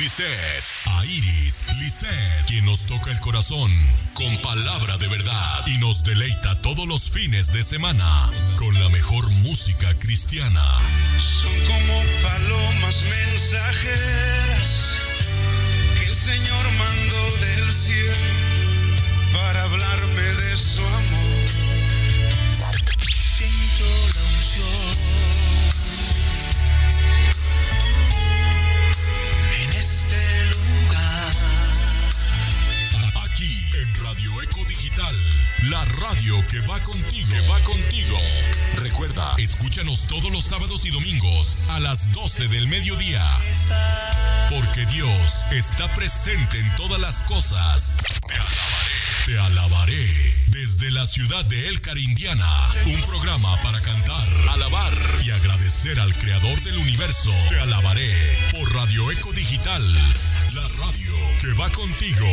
Lisset, a Iris, Lisset, quien nos toca el corazón con palabra de verdad y nos deleita todos los fines de semana con la mejor música cristiana. Son como palomas mensajeras que el Señor la radio que va contigo, va contigo. Recuerda, escúchanos todos los sábados y domingos a las 12 del mediodía. Porque Dios está presente en todas las cosas. Te alabaré. Te alabaré desde la ciudad de El Carindiana. Un programa para cantar, alabar y agradecer al creador del universo. Te alabaré por Radio Eco Digital. La radio que va contigo.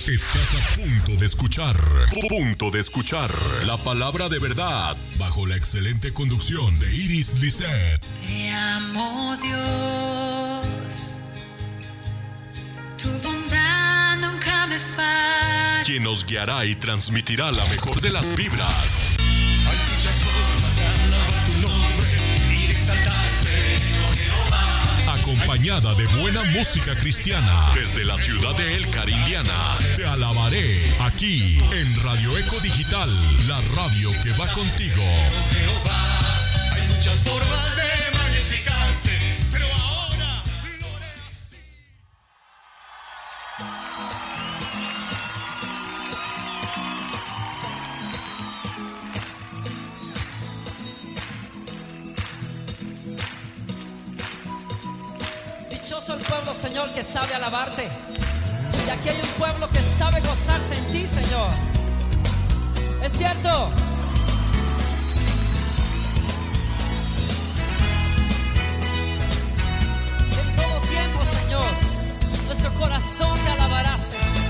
Estás a punto de escuchar, punto de escuchar la palabra de verdad bajo la excelente conducción de Iris Lisset. Te amo Dios, tu bondad nunca me falla. quien nos guiará y transmitirá la mejor de las vibras. Acompañada de buena música cristiana desde la ciudad de El Carindiana. Te alabaré aquí en Radio Eco Digital, la radio que va contigo. Hay muchas formas de Señor, que sabe alabarte. Y aquí hay un pueblo que sabe gozarse en ti, Señor. Es cierto. En todo tiempo, Señor, nuestro corazón te alabará, Señor.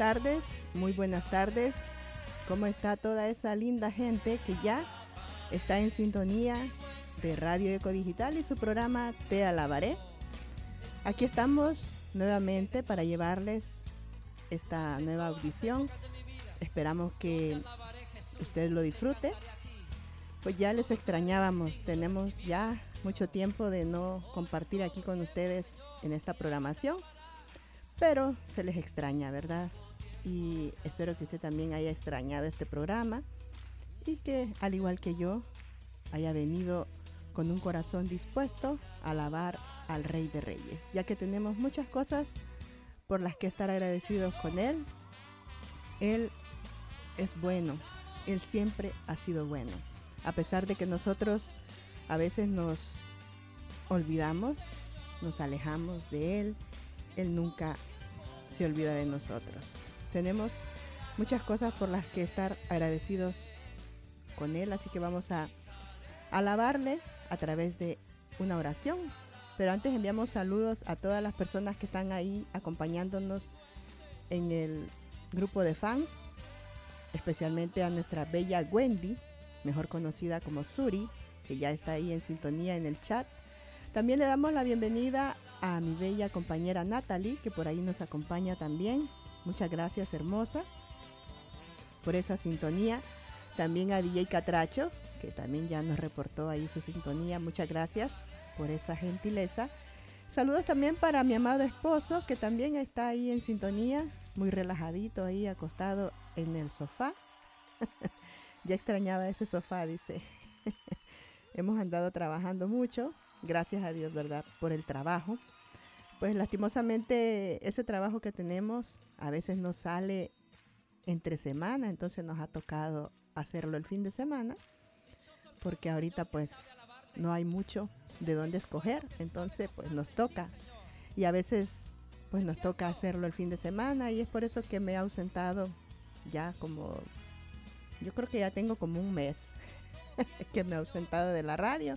Tardes, muy buenas tardes. ¿Cómo está toda esa linda gente que ya está en sintonía de Radio Eco Digital y su programa Te Alabaré? Aquí estamos nuevamente para llevarles esta nueva audición. Esperamos que usted lo disfrute. Pues ya les extrañábamos, tenemos ya mucho tiempo de no compartir aquí con ustedes en esta programación pero se les extraña, ¿verdad? Y espero que usted también haya extrañado este programa y que, al igual que yo, haya venido con un corazón dispuesto a alabar al Rey de Reyes, ya que tenemos muchas cosas por las que estar agradecidos con Él. Él es bueno, Él siempre ha sido bueno, a pesar de que nosotros a veces nos olvidamos, nos alejamos de Él, Él nunca se olvida de nosotros. Tenemos muchas cosas por las que estar agradecidos con Él, así que vamos a alabarle a través de una oración. Pero antes enviamos saludos a todas las personas que están ahí acompañándonos en el grupo de fans, especialmente a nuestra bella Wendy, mejor conocida como Suri, que ya está ahí en sintonía en el chat. También le damos la bienvenida a mi bella compañera Natalie, que por ahí nos acompaña también. Muchas gracias, hermosa, por esa sintonía. También a DJ Catracho, que también ya nos reportó ahí su sintonía. Muchas gracias por esa gentileza. Saludos también para mi amado esposo, que también está ahí en sintonía, muy relajadito ahí acostado en el sofá. ya extrañaba ese sofá, dice. Hemos andado trabajando mucho, gracias a Dios, ¿verdad? Por el trabajo. Pues lastimosamente ese trabajo que tenemos a veces nos sale entre semana, entonces nos ha tocado hacerlo el fin de semana, porque ahorita pues no hay mucho de dónde escoger, entonces pues nos toca. Y a veces pues nos toca hacerlo el fin de semana y es por eso que me he ausentado ya como, yo creo que ya tengo como un mes que me he ausentado de la radio.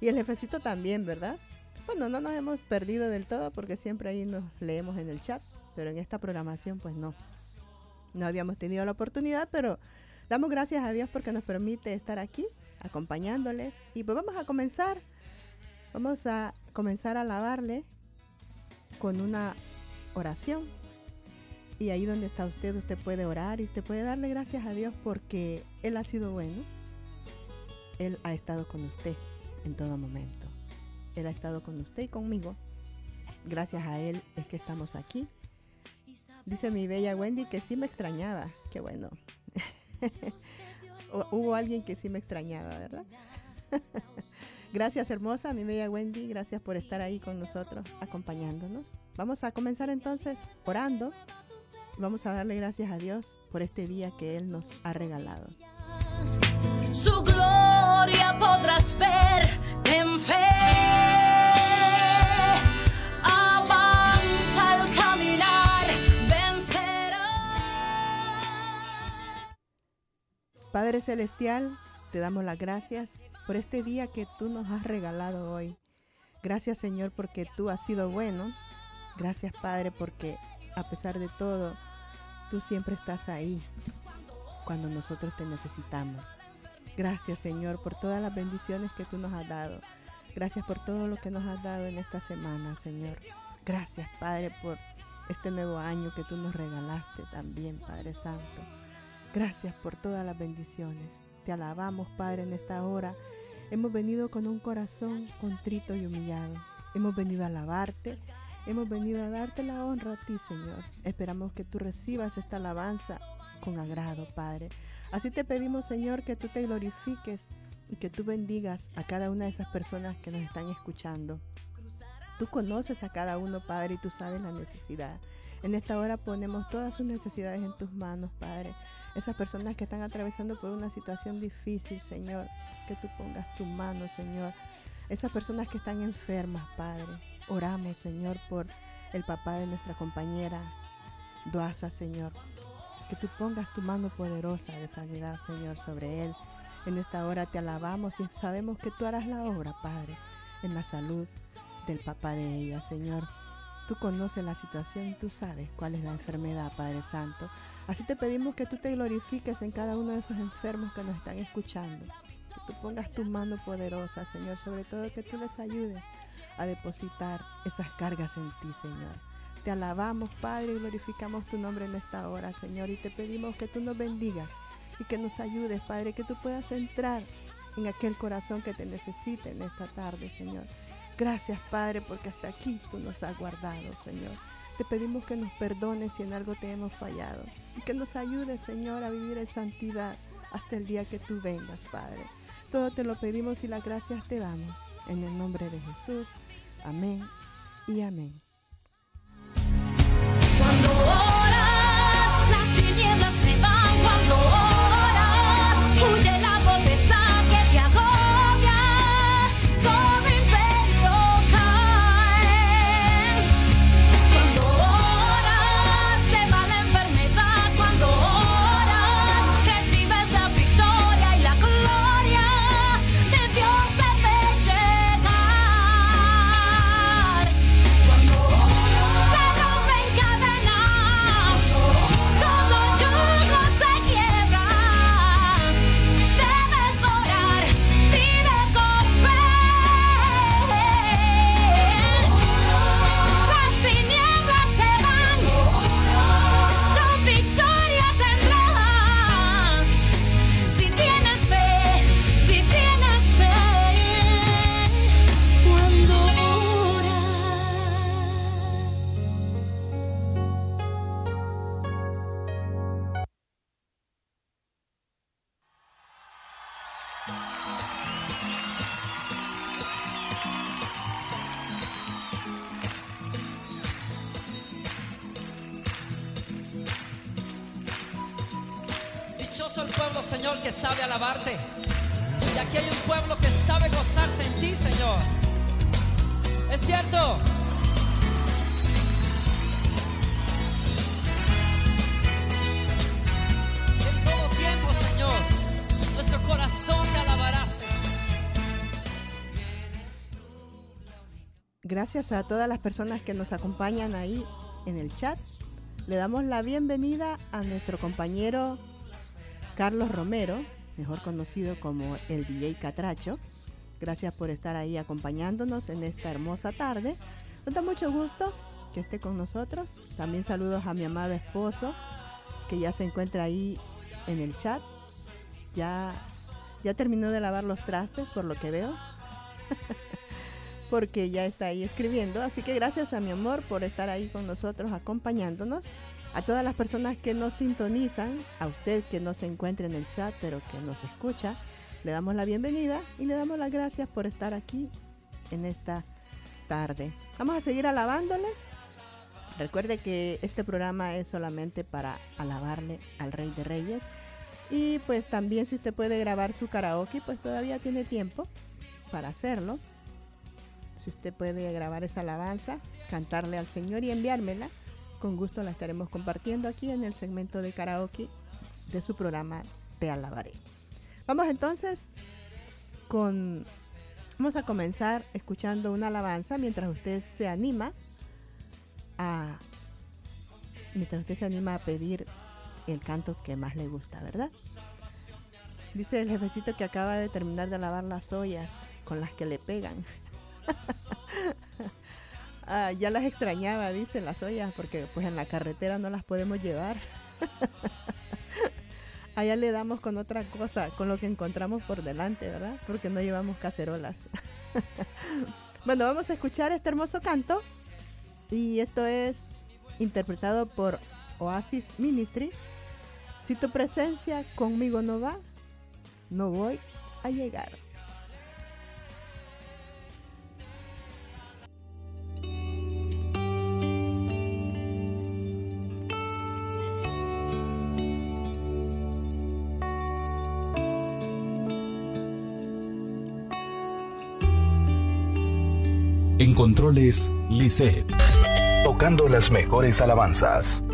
Y el jefecito también, ¿verdad? Bueno, no nos hemos perdido del todo porque siempre ahí nos leemos en el chat, pero en esta programación pues no. No habíamos tenido la oportunidad, pero damos gracias a Dios porque nos permite estar aquí acompañándoles. Y pues vamos a comenzar. Vamos a comenzar a alabarle con una oración. Y ahí donde está usted, usted puede orar y usted puede darle gracias a Dios porque Él ha sido bueno. Él ha estado con usted en todo momento. Él ha estado con usted y conmigo. Gracias a Él es que estamos aquí. Dice mi bella Wendy que sí me extrañaba. Qué bueno. Hubo alguien que sí me extrañaba, ¿verdad? gracias hermosa, mi bella Wendy. Gracias por estar ahí con nosotros, acompañándonos. Vamos a comenzar entonces orando. Vamos a darle gracias a Dios por este día que Él nos ha regalado. Su gloria podrás ver en fe. Avanza al caminar, vencerá. Padre Celestial, te damos las gracias por este día que tú nos has regalado hoy. Gracias Señor porque tú has sido bueno. Gracias Padre porque a pesar de todo, tú siempre estás ahí cuando nosotros te necesitamos. Gracias Señor por todas las bendiciones que tú nos has dado. Gracias por todo lo que nos has dado en esta semana, Señor. Gracias Padre por este nuevo año que tú nos regalaste también, Padre Santo. Gracias por todas las bendiciones. Te alabamos, Padre, en esta hora. Hemos venido con un corazón contrito y humillado. Hemos venido a alabarte. Hemos venido a darte la honra a ti, Señor. Esperamos que tú recibas esta alabanza con agrado, Padre. Así te pedimos, Señor, que tú te glorifiques y que tú bendigas a cada una de esas personas que nos están escuchando. Tú conoces a cada uno, Padre, y tú sabes la necesidad. En esta hora ponemos todas sus necesidades en tus manos, Padre. Esas personas que están atravesando por una situación difícil, Señor, que tú pongas tu mano, Señor. Esas personas que están enfermas, Padre. Oramos, Señor, por el papá de nuestra compañera Duasa, Señor. Que tú pongas tu mano poderosa de sanidad, Señor, sobre él. En esta hora te alabamos y sabemos que tú harás la obra, Padre, en la salud del papá de ella, Señor. Tú conoces la situación, tú sabes cuál es la enfermedad, Padre Santo. Así te pedimos que tú te glorifiques en cada uno de esos enfermos que nos están escuchando. Que tú pongas tu mano poderosa, Señor, sobre todo que tú les ayudes a depositar esas cargas en ti, Señor. Te alabamos, Padre, y glorificamos tu nombre en esta hora, Señor, y te pedimos que tú nos bendigas y que nos ayudes, Padre, que tú puedas entrar en aquel corazón que te necesite en esta tarde, Señor. Gracias, Padre, porque hasta aquí tú nos has guardado, Señor. Te pedimos que nos perdones si en algo te hemos fallado y que nos ayudes, Señor, a vivir en santidad hasta el día que tú vengas, Padre. Todo te lo pedimos y las gracias te damos. En el nombre de Jesús. Amén y amén. Oras, las tinieblas se van. Cuando oras, huye la potestad Gracias a todas las personas que nos acompañan ahí en el chat. Le damos la bienvenida a nuestro compañero Carlos Romero, mejor conocido como el DJ Catracho. Gracias por estar ahí acompañándonos en esta hermosa tarde. Nos da mucho gusto que esté con nosotros. También saludos a mi amado esposo, que ya se encuentra ahí en el chat. Ya, ya terminó de lavar los trastes, por lo que veo. porque ya está ahí escribiendo. Así que gracias a mi amor por estar ahí con nosotros, acompañándonos. A todas las personas que nos sintonizan, a usted que no se encuentra en el chat, pero que nos escucha, le damos la bienvenida y le damos las gracias por estar aquí en esta tarde. Vamos a seguir alabándole. Recuerde que este programa es solamente para alabarle al Rey de Reyes. Y pues también si usted puede grabar su karaoke, pues todavía tiene tiempo para hacerlo. Si usted puede grabar esa alabanza, cantarle al Señor y enviármela, con gusto la estaremos compartiendo aquí en el segmento de karaoke de su programa Te Alabaré. Vamos entonces con... Vamos a comenzar escuchando una alabanza mientras usted se anima a... Mientras usted se anima a pedir el canto que más le gusta, ¿verdad? Dice el jefecito que acaba de terminar de lavar las ollas con las que le pegan. Ah, ya las extrañaba, dicen las ollas, porque pues en la carretera no las podemos llevar. Allá le damos con otra cosa, con lo que encontramos por delante, ¿verdad? Porque no llevamos cacerolas. bueno, vamos a escuchar este hermoso canto. Y esto es interpretado por Oasis Ministry. Si tu presencia conmigo no va, no voy a llegar. Controles, Lisette. Tocando las mejores alabanzas.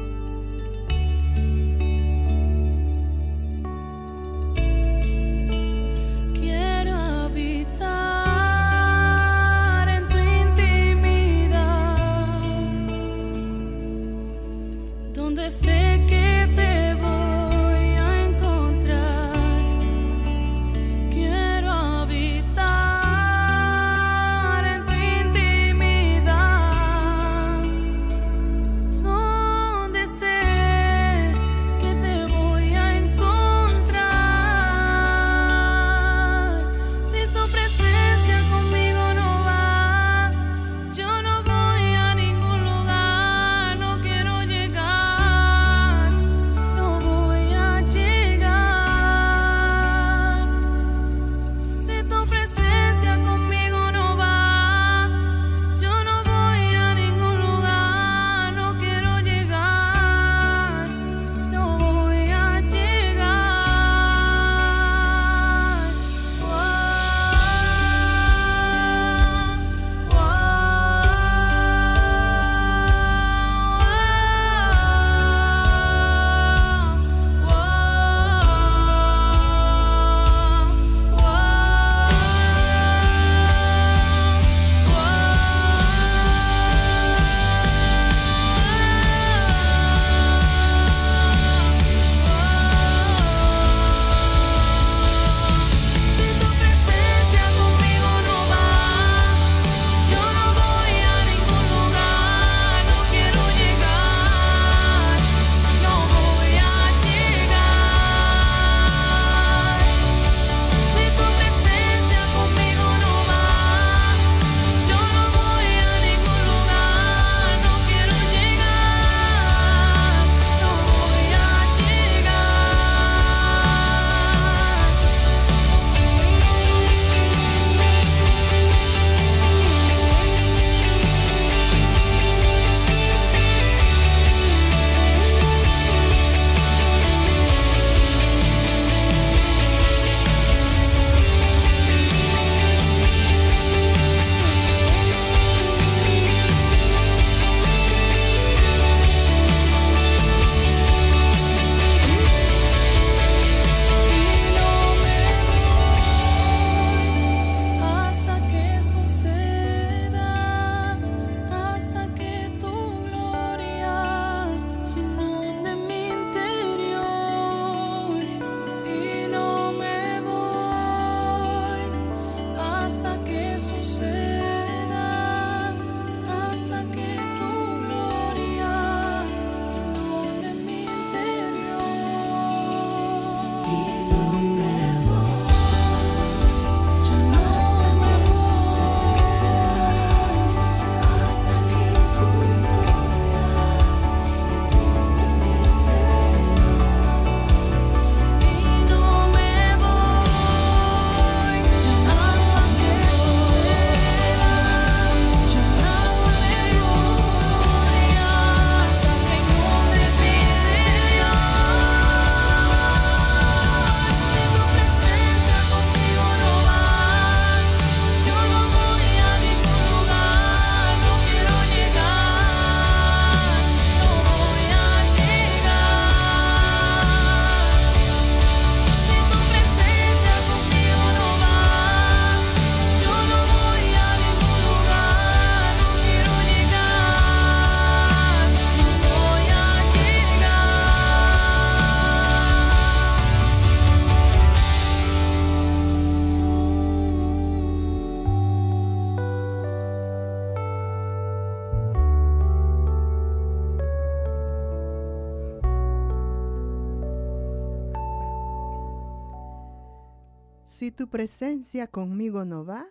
Tu presencia conmigo no va,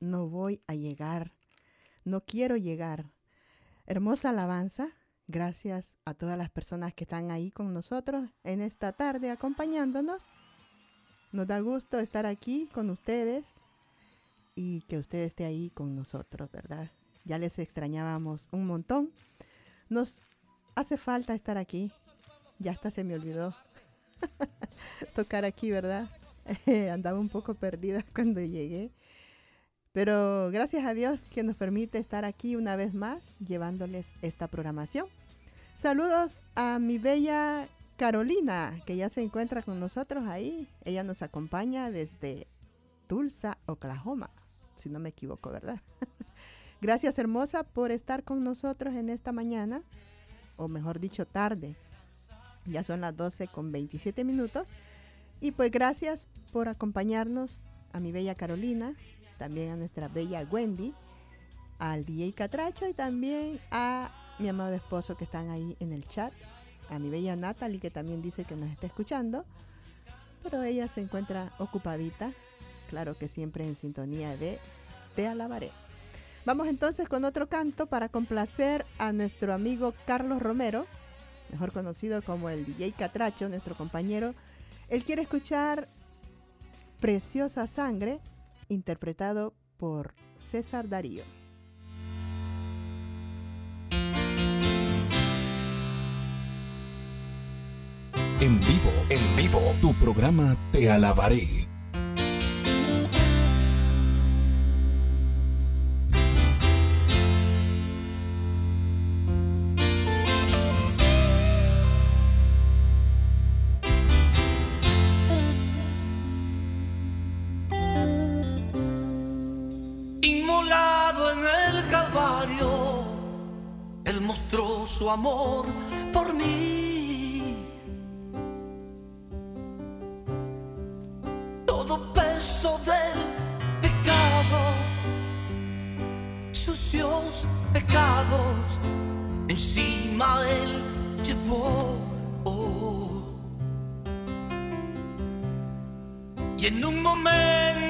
no voy a llegar, no quiero llegar. Hermosa alabanza. Gracias a todas las personas que están ahí con nosotros en esta tarde acompañándonos. Nos da gusto estar aquí con ustedes y que usted esté ahí con nosotros, ¿verdad? Ya les extrañábamos un montón. Nos hace falta estar aquí. Ya hasta se me olvidó tocar aquí, ¿verdad? Andaba un poco perdida cuando llegué. Pero gracias a Dios que nos permite estar aquí una vez más llevándoles esta programación. Saludos a mi bella Carolina, que ya se encuentra con nosotros ahí. Ella nos acompaña desde Tulsa, Oklahoma, si no me equivoco, ¿verdad? gracias hermosa por estar con nosotros en esta mañana, o mejor dicho, tarde. Ya son las 12 con 27 minutos. Y pues gracias por acompañarnos a mi bella Carolina, también a nuestra bella Wendy, al DJ Catracho y también a mi amado esposo que están ahí en el chat, a mi bella Natalie que también dice que nos está escuchando, pero ella se encuentra ocupadita, claro que siempre en sintonía de Te alabaré. Vamos entonces con otro canto para complacer a nuestro amigo Carlos Romero, mejor conocido como el DJ Catracho, nuestro compañero. Él quiere escuchar Preciosa Sangre, interpretado por César Darío. En vivo, en vivo, tu programa Te Alabaré. Amor por mí. Todo peso del pecado, sucios pecados, encima Él llevó. Y en un momento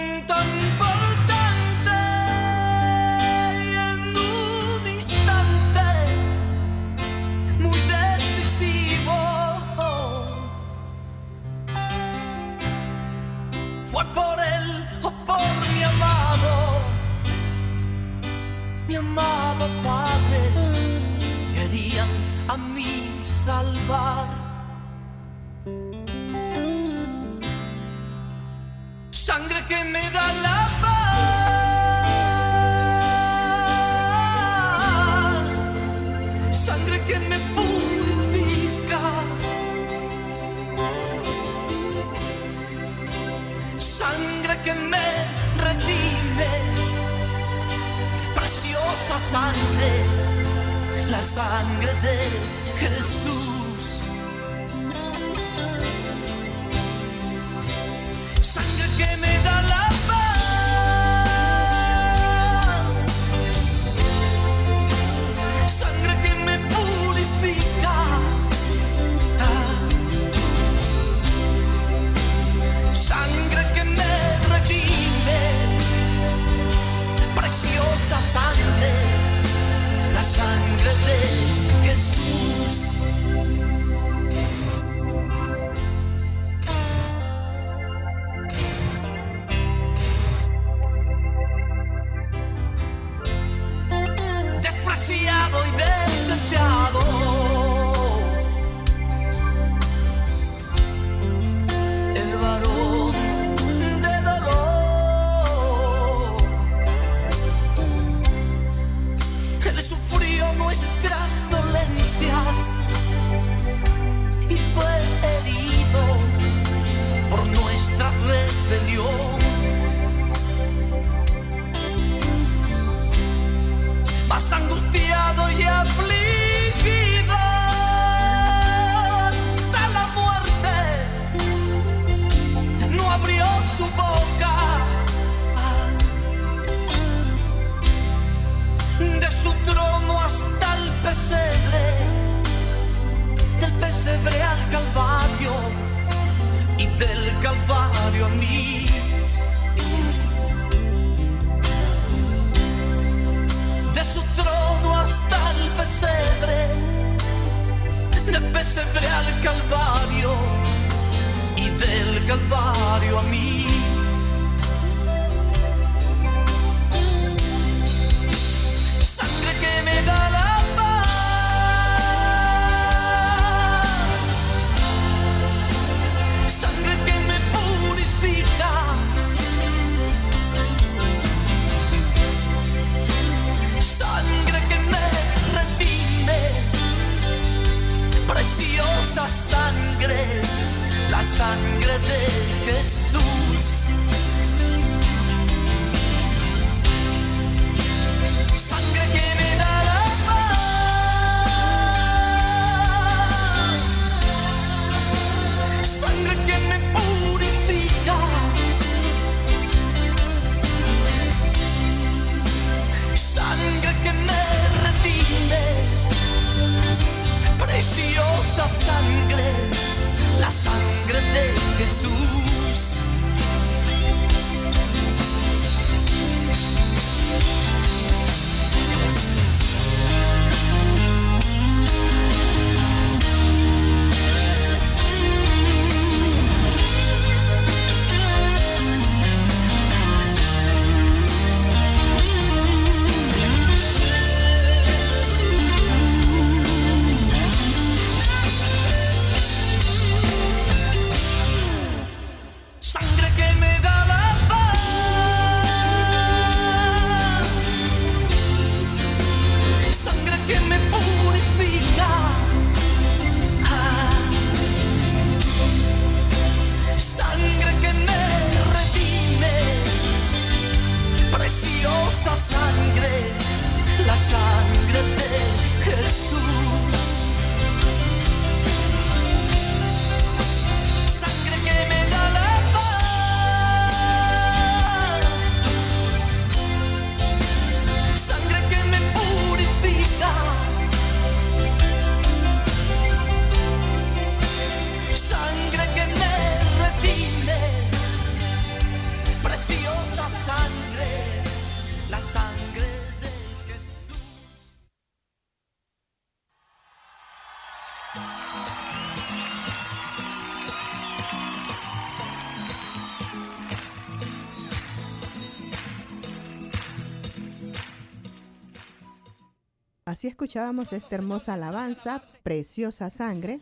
Así escuchábamos esta hermosa alabanza, Preciosa Sangre.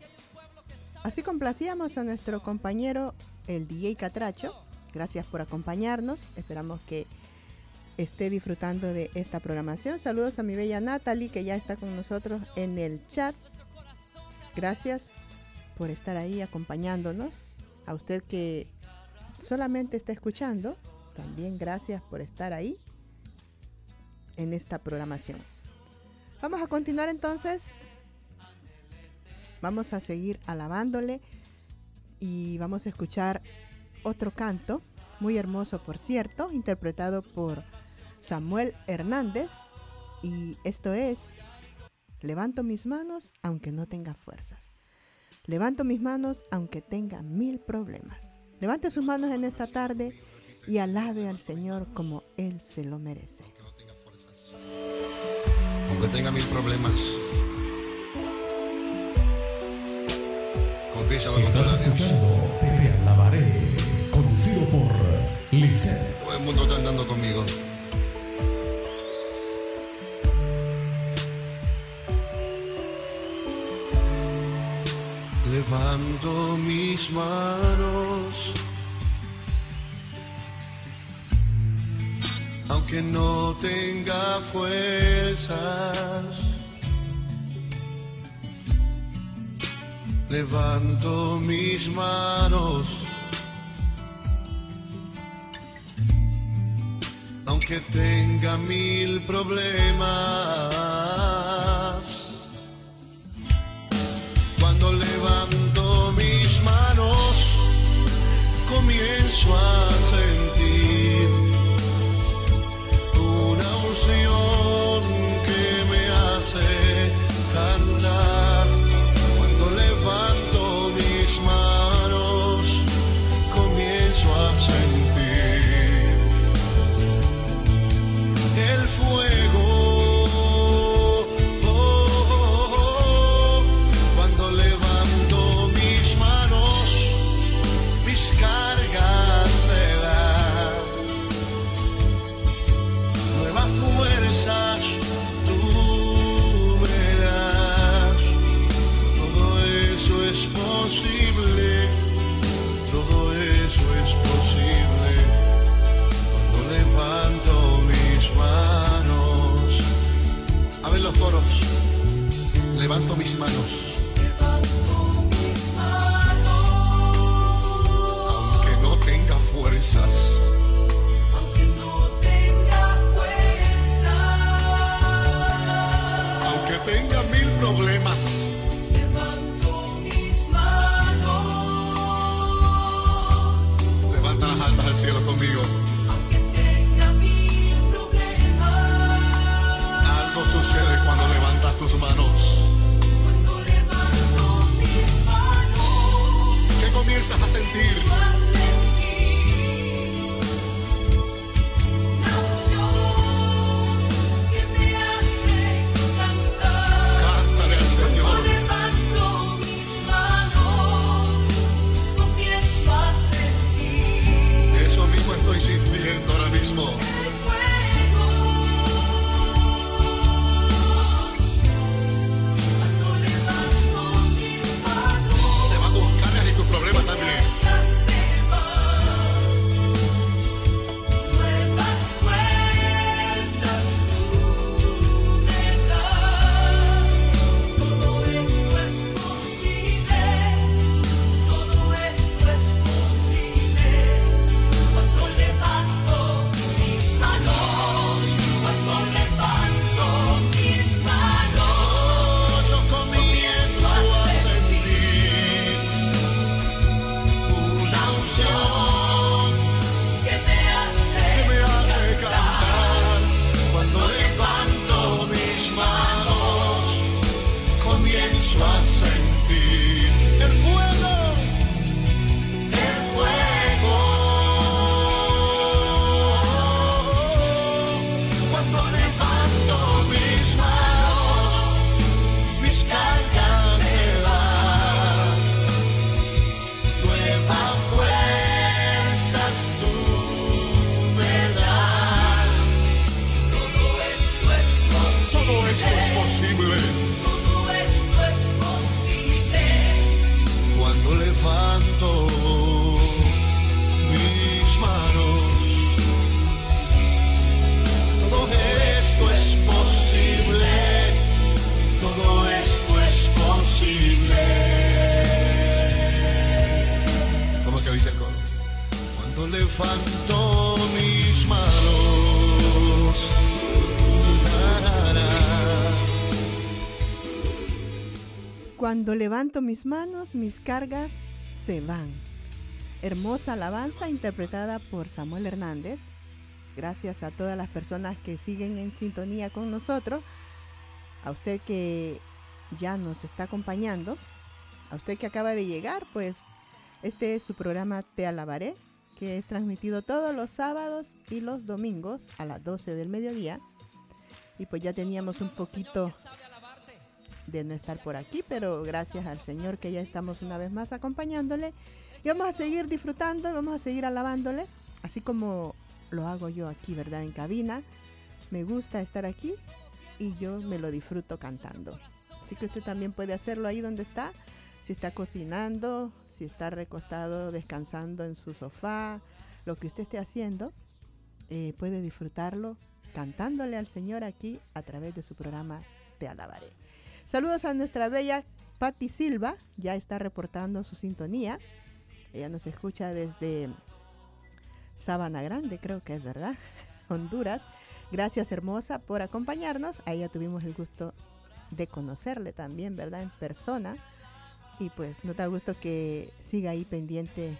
Así complacíamos a nuestro compañero, el DJ Catracho. Gracias por acompañarnos. Esperamos que esté disfrutando de esta programación. Saludos a mi bella Natalie, que ya está con nosotros en el chat. Gracias por estar ahí acompañándonos. A usted que solamente está escuchando, también gracias por estar ahí en esta programación. Vamos a continuar entonces. Vamos a seguir alabándole y vamos a escuchar otro canto, muy hermoso por cierto, interpretado por Samuel Hernández. Y esto es, levanto mis manos aunque no tenga fuerzas. Levanto mis manos aunque tenga mil problemas. Levante sus manos en esta tarde y alabe al Señor como Él se lo merece. Aunque tenga mil problemas. Confiesa lo Estás escuchando Te alabaré, conducido por Lisette. Todo el mundo cantando conmigo. Levanto mis manos, aunque no tenga fuerzas. Levanto mis manos. aunque tenga mil problemas. Cuando levanto mis manos, comienzo a Cuando levanto mis manos, mis cargas se van. Hermosa alabanza interpretada por Samuel Hernández. Gracias a todas las personas que siguen en sintonía con nosotros. A usted que ya nos está acompañando. A usted que acaba de llegar, pues este es su programa Te Alabaré, que es transmitido todos los sábados y los domingos a las 12 del mediodía Y pues ya teníamos un poquito de no estar por aquí, pero gracias al Señor que ya estamos una vez más acompañándole. Y vamos a seguir disfrutando, vamos a seguir alabándole, así como lo hago yo aquí, ¿verdad? En cabina. Me gusta estar aquí y yo me lo disfruto cantando. Así que usted también puede hacerlo ahí donde está, si está cocinando, si está recostado descansando en su sofá, lo que usted esté haciendo, eh, puede disfrutarlo cantándole al Señor aquí a través de su programa Te Alabaré. Saludos a nuestra bella Patti Silva, ya está reportando su sintonía. Ella nos escucha desde Sabana Grande, creo que es verdad, Honduras. Gracias hermosa por acompañarnos. A ella tuvimos el gusto de conocerle también, ¿verdad? En persona. Y pues nos da gusto que siga ahí pendiente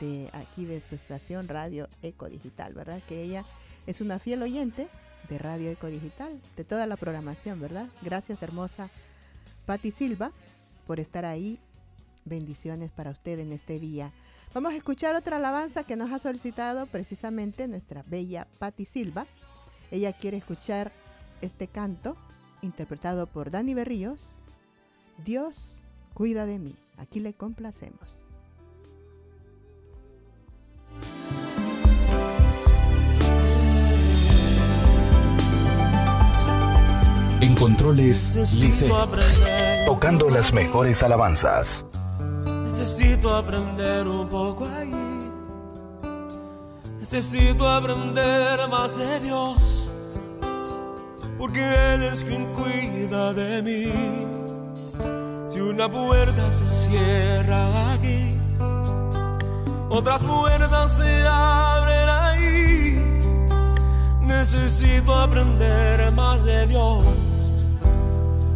de aquí de su estación Radio Eco Digital, ¿verdad? Que ella es una fiel oyente de Radio Eco Digital, de toda la programación, ¿verdad? Gracias hermosa Patti Silva por estar ahí. Bendiciones para usted en este día. Vamos a escuchar otra alabanza que nos ha solicitado precisamente nuestra bella Patti Silva. Ella quiere escuchar este canto interpretado por Dani Berríos. Dios cuida de mí. Aquí le complacemos. En controles, Lice. Tocando las mejores alabanzas. Necesito aprender un poco ahí. Necesito aprender más de Dios. Porque Él es quien cuida de mí. Si una puerta se cierra aquí, otras puertas se abren ahí. Necesito aprender más de Dios.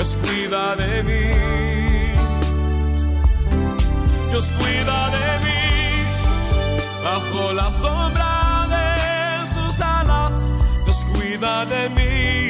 Dios cuida de mí. Dios cuida de mí bajo la sombra de sus alas. Dios cuida de mí.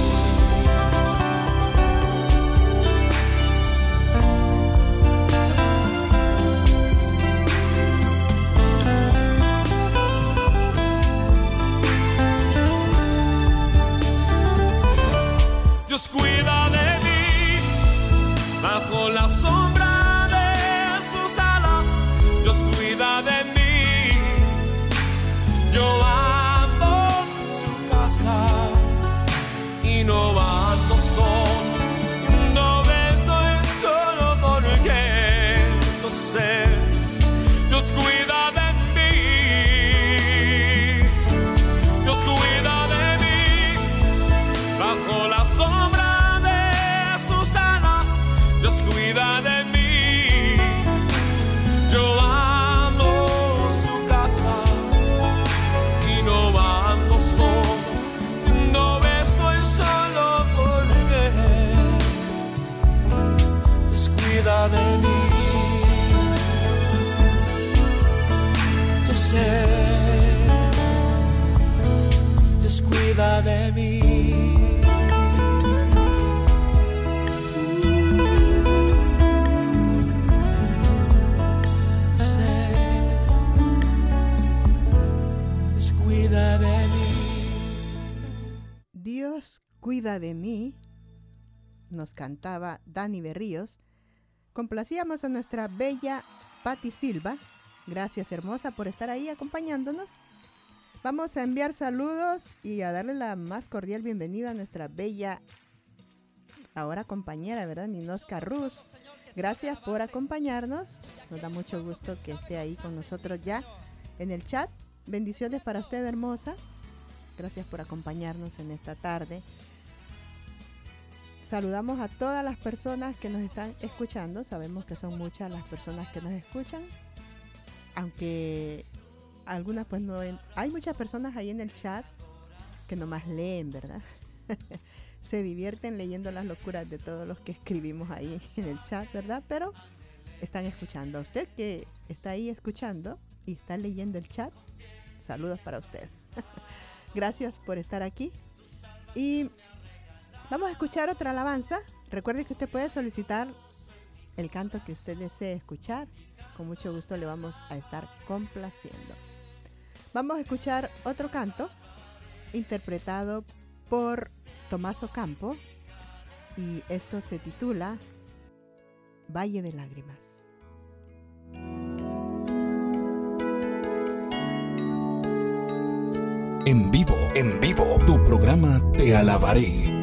De mí, nos cantaba Dani Berríos. Complacíamos a nuestra bella Patti Silva. Gracias hermosa por estar ahí acompañándonos. Vamos a enviar saludos y a darle la más cordial bienvenida a nuestra bella, ahora compañera, ¿verdad? Ninosca Ruz. Gracias por acompañarnos. Nos da mucho gusto que esté ahí con nosotros ya en el chat. Bendiciones para usted, hermosa. Gracias por acompañarnos en esta tarde. Saludamos a todas las personas que nos están escuchando. Sabemos que son muchas las personas que nos escuchan. Aunque algunas pues no... en- Hay muchas personas ahí en el chat que nomás leen, ¿verdad? Se divierten leyendo las locuras de todos los que escribimos ahí en el chat, ¿verdad? Pero están escuchando. Usted que está ahí escuchando y está leyendo el chat, saludos para usted. Gracias por estar aquí. Y vamos a escuchar otra alabanza. Recuerde que usted puede solicitar el canto que usted desee escuchar. Con mucho gusto le vamos a estar complaciendo. Vamos a escuchar otro canto interpretado por Tomaso Campo y esto se titula Valle de Lágrimas. En vivo, en vivo, tu programa Te Alabaré.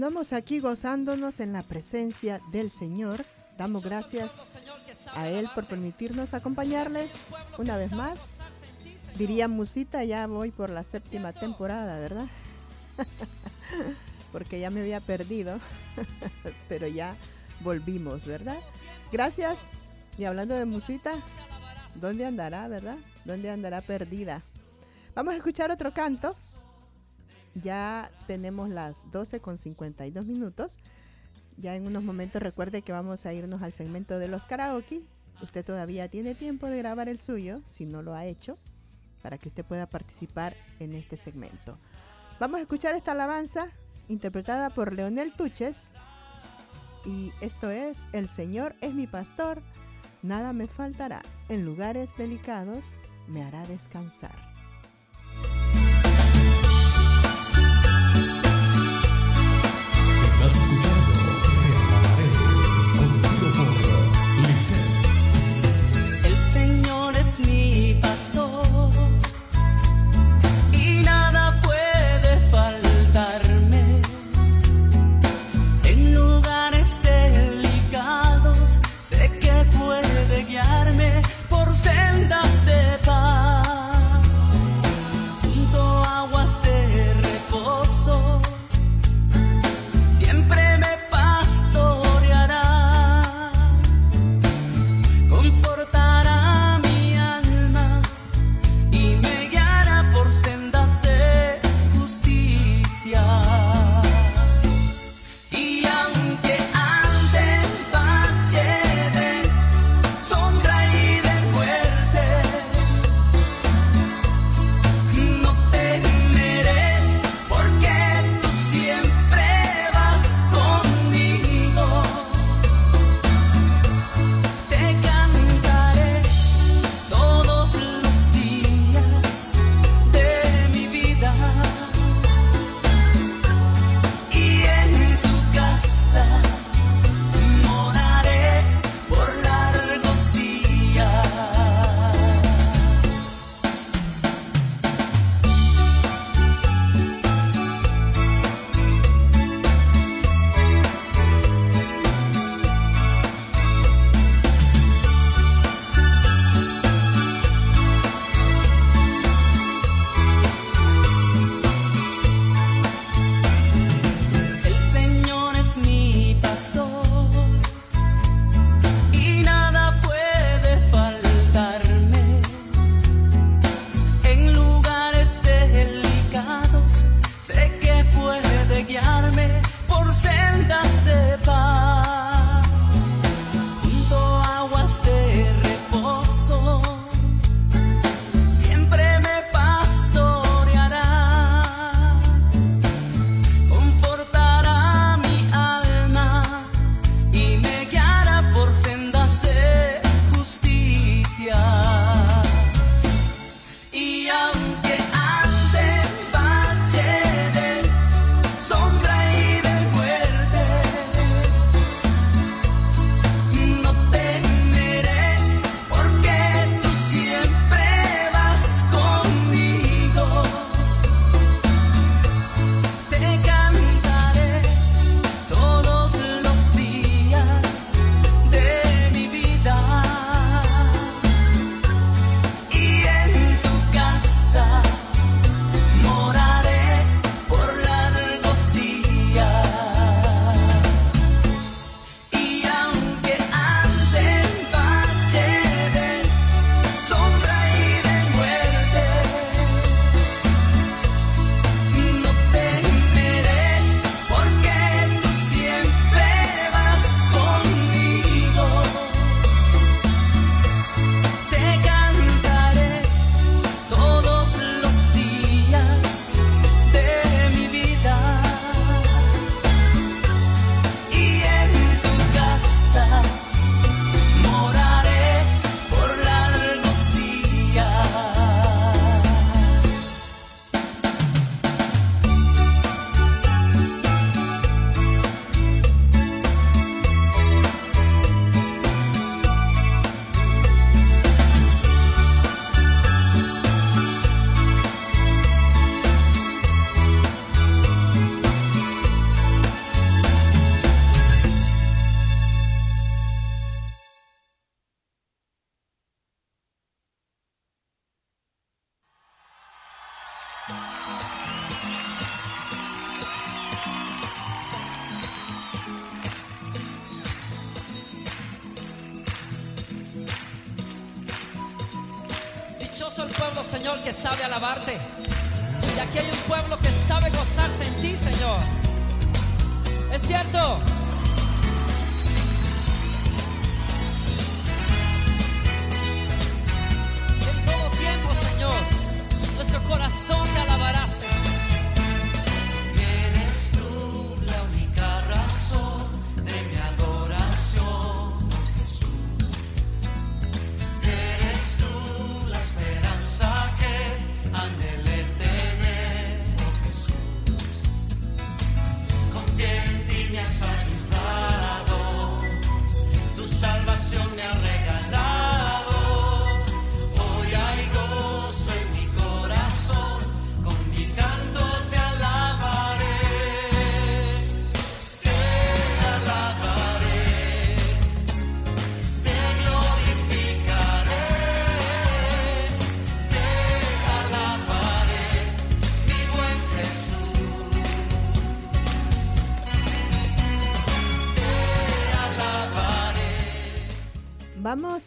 Continuamos aquí gozándonos en la presencia del Señor. Damos gracias a Él por permitirnos acompañarles una vez más. Diría Musita, ya voy por la séptima temporada, ¿verdad? Porque ya me había perdido, pero ya volvimos, ¿verdad? Gracias. Y hablando de Musita, ¿dónde andará, verdad? ¿Dónde andará perdida? Vamos a escuchar otro canto. Ya tenemos las 12 con 52 minutos. Ya en unos momentos recuerde que vamos a irnos al segmento de los karaoke. Usted todavía tiene tiempo de grabar el suyo, si no lo ha hecho, para que usted pueda participar en este segmento. Vamos a escuchar esta alabanza interpretada por Leonel Tuches. Y esto es El Señor es mi pastor, nada me faltará. En lugares delicados me hará descansar. Mi pastor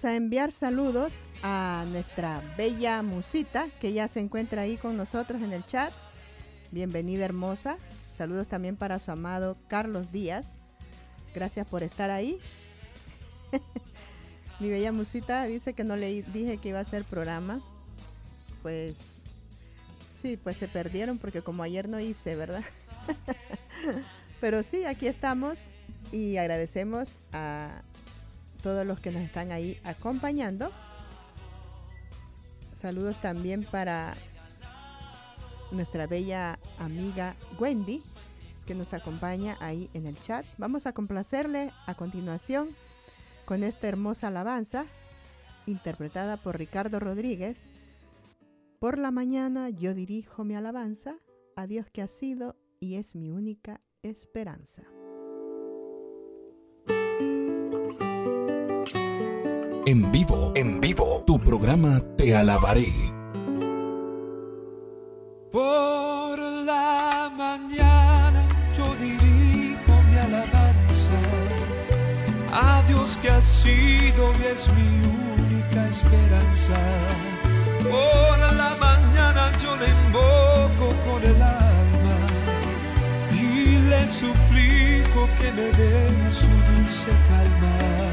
A enviar saludos a nuestra bella musita que ya se encuentra ahí con nosotros en el chat. Bienvenida hermosa. Saludos también para su amado Carlos Díaz. Gracias por estar ahí. Mi bella musita dice que no le dije que iba a hacer programa. Pues sí, pues se perdieron porque como ayer no hice, ¿verdad? Pero sí, aquí estamos y agradecemos a todos los que nos están ahí acompañando. Saludos también para nuestra bella amiga Wendy, que nos acompaña ahí en el chat. Vamos a complacerle a continuación con esta hermosa alabanza, interpretada por Ricardo Rodríguez. Por la mañana yo dirijo mi alabanza a Dios que ha sido y es mi única esperanza. En vivo, en vivo, tu programa Te Alabaré. Por la mañana yo dirijo mi alabanza a Dios que ha sido y es mi única esperanza. Por la mañana yo le invoco con el alma y le suplico que me dé su dulce calma.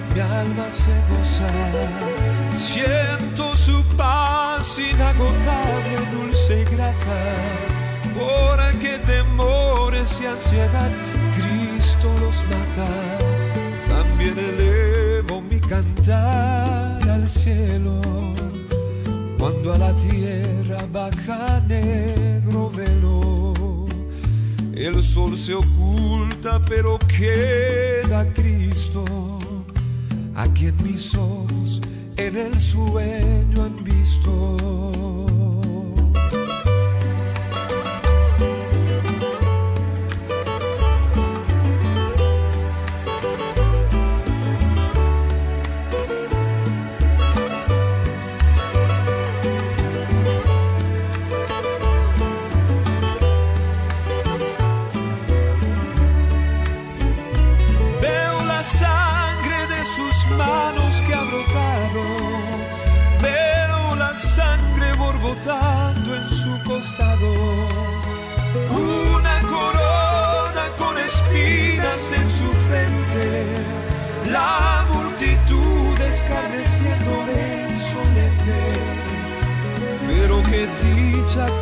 mi alma se goza. Siento su paz inagotable, dulce y grata, porque temores y ansiedad Cristo los mata. También elevo mi cantar al cielo, cuando a la tierra baja negro velo. El sol se oculta, pero queda Cristo, a quien mis ojos en el sueño han visto.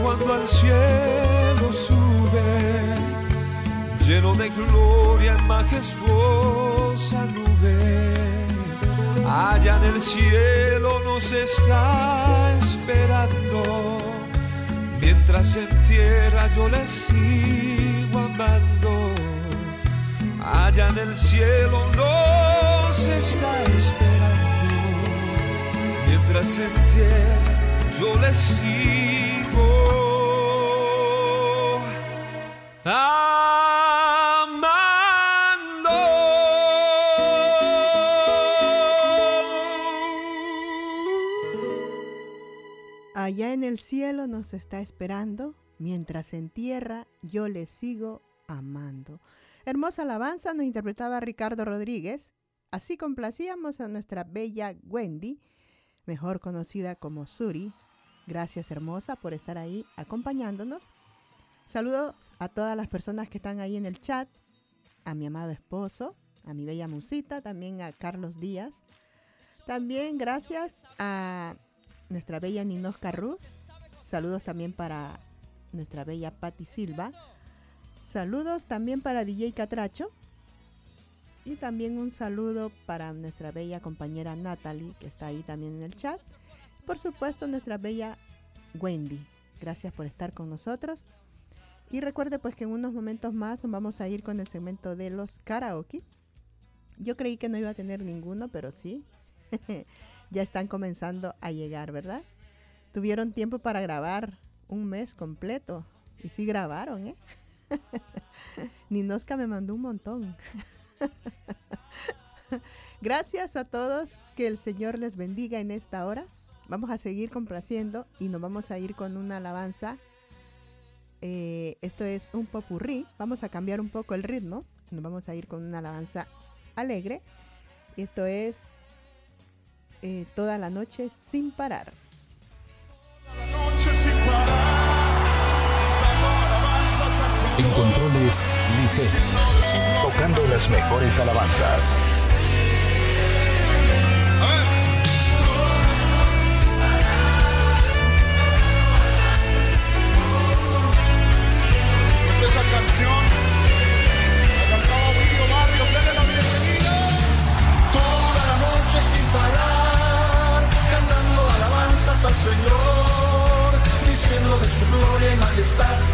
Cuando al cielo sube lleno de gloria en majestuosa nube. Allá en el cielo nos está esperando, mientras en tierra yo le sigo amando. Allá en el cielo nos está esperando, mientras en tierra yo le sigo amando. Allá en el cielo nos está esperando, mientras en tierra yo le sigo amando. Hermosa alabanza nos interpretaba Ricardo Rodríguez. Así complacíamos a nuestra bella Wendy, mejor conocida como Suri. Gracias hermosa por estar ahí acompañándonos. Saludos a todas las personas que están ahí en el chat, a mi amado esposo, a mi bella musita, también a Carlos Díaz. También gracias a nuestra bella Ninosca Ruz. Saludos también para nuestra bella Patti Silva. Saludos también para DJ Catracho. Y también un saludo para nuestra bella compañera Natalie, que está ahí también en el chat. Por supuesto, nuestra bella Wendy. Gracias por estar con nosotros. Y recuerde pues que en unos momentos más nos vamos a ir con el segmento de los karaoke. Yo creí que no iba a tener ninguno, pero sí. ya están comenzando a llegar, ¿verdad? Tuvieron tiempo para grabar un mes completo. Y sí grabaron, ¿eh? Ninosca me mandó un montón. Gracias a todos, que el Señor les bendiga en esta hora. Vamos a seguir complaciendo y nos vamos a ir con una alabanza. Eh, esto es un popurrí. Vamos a cambiar un poco el ritmo. Nos vamos a ir con una alabanza alegre. Esto es eh, toda la noche sin parar. En controles, Lisette. Tocando las mejores alabanzas. Gloria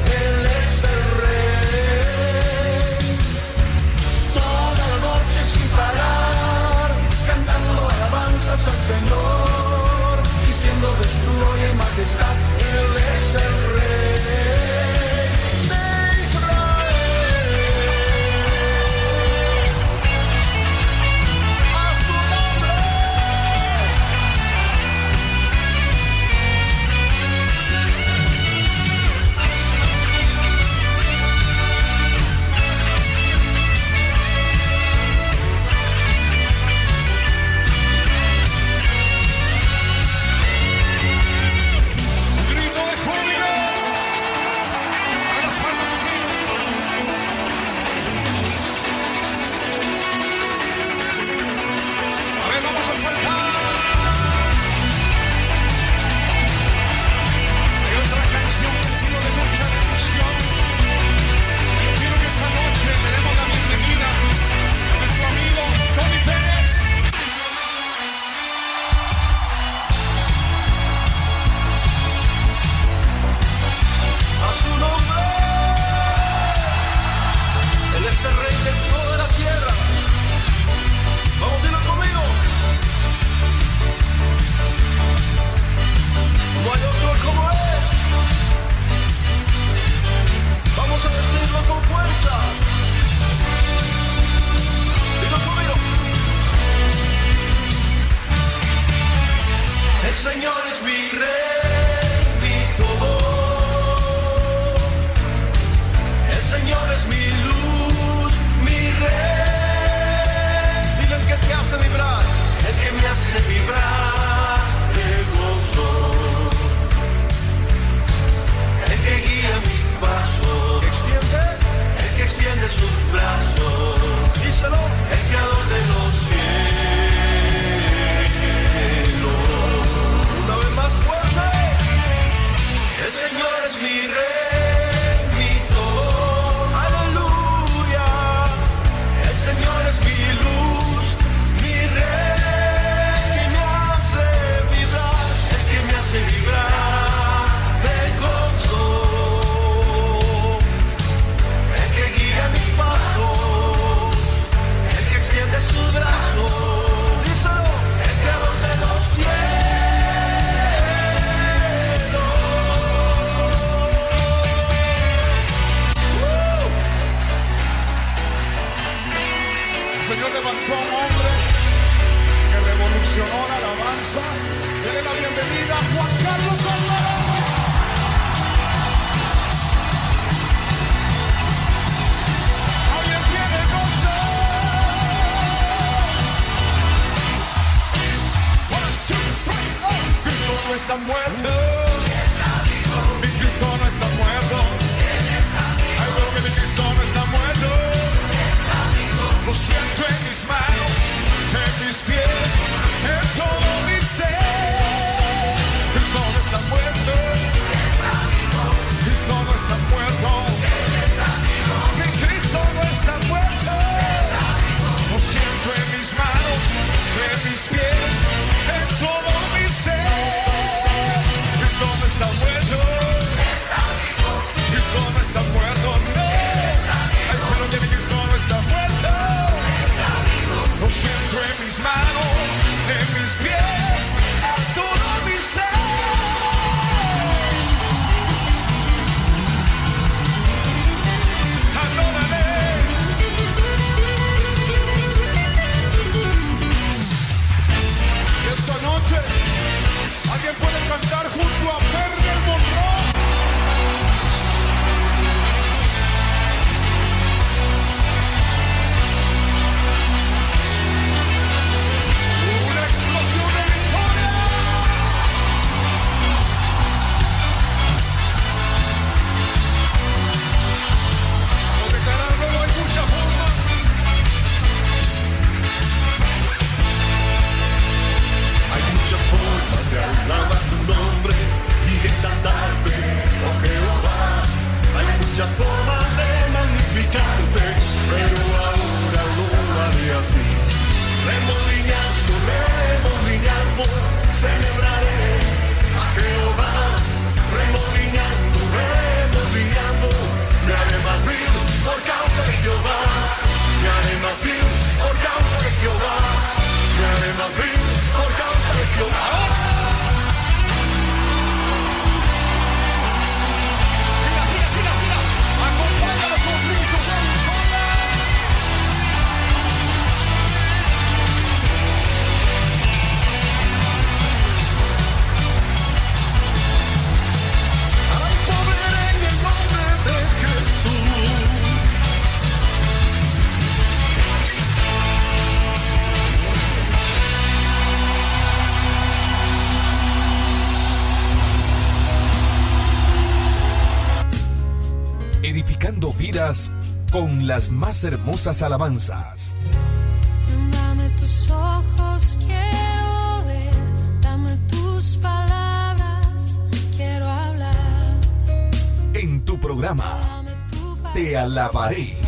las más hermosas alabanzas. Dame tus ojos, quiero ver, dame tus palabras, quiero hablar. En tu programa, Te alabaré.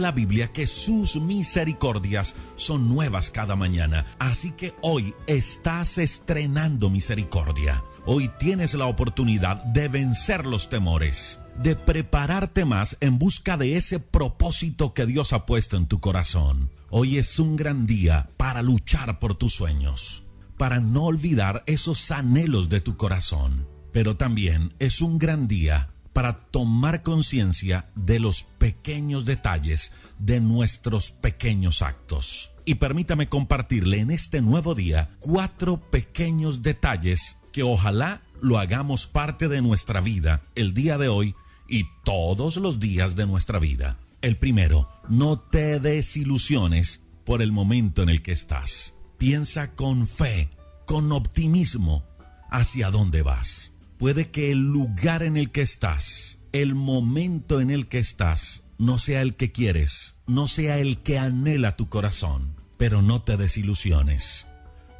La Biblia que sus misericordias son nuevas cada mañana, así que hoy estás estrenando misericordia. Hoy tienes la oportunidad de vencer los temores, de prepararte más en busca de ese propósito que Dios ha puesto en tu corazón. Hoy es un gran día para luchar por tus sueños, para no olvidar esos anhelos de tu corazón, pero también es un gran día para tomar conciencia de los pequeños detalles de nuestros pequeños actos. Y permítame compartirle en este nuevo día cuatro pequeños detalles que ojalá lo hagamos parte de nuestra vida el día de hoy y todos los días de nuestra vida. El primero, no te desilusiones por el momento en el que estás. Piensa con fe, con optimismo hacia dónde vas puede que el lugar en el que estás, el momento en el que estás, no sea el que quieres, no sea el que anhela tu corazón, pero no te desilusiones,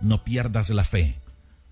no pierdas la fe,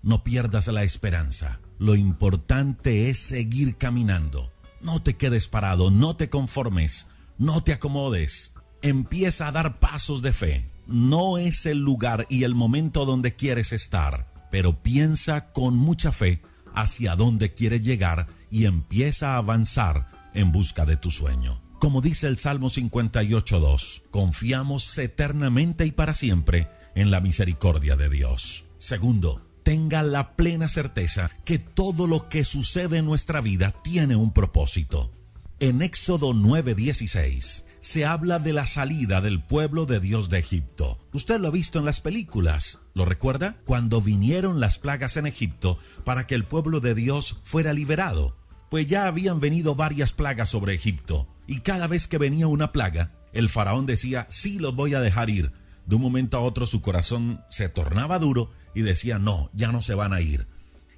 no pierdas la esperanza. Lo importante es seguir caminando. No te quedes parado, no te conformes, no te acomodes. Empieza a dar pasos de fe. No es el lugar y el momento donde quieres estar, pero piensa con mucha fe hacia dónde quieres llegar y empieza a avanzar en busca de tu sueño. Como dice el Salmo 58.2, confiamos eternamente y para siempre en la misericordia de Dios. Segundo, tenga la plena certeza que todo lo que sucede en nuestra vida tiene un propósito. En Éxodo 9:16 se habla de la salida del pueblo de Dios de Egipto. Usted lo ha visto en las películas, ¿lo recuerda? Cuando vinieron las plagas en Egipto para que el pueblo de Dios fuera liberado. Pues ya habían venido varias plagas sobre Egipto, y cada vez que venía una plaga, el faraón decía, sí los voy a dejar ir. De un momento a otro su corazón se tornaba duro y decía, no, ya no se van a ir.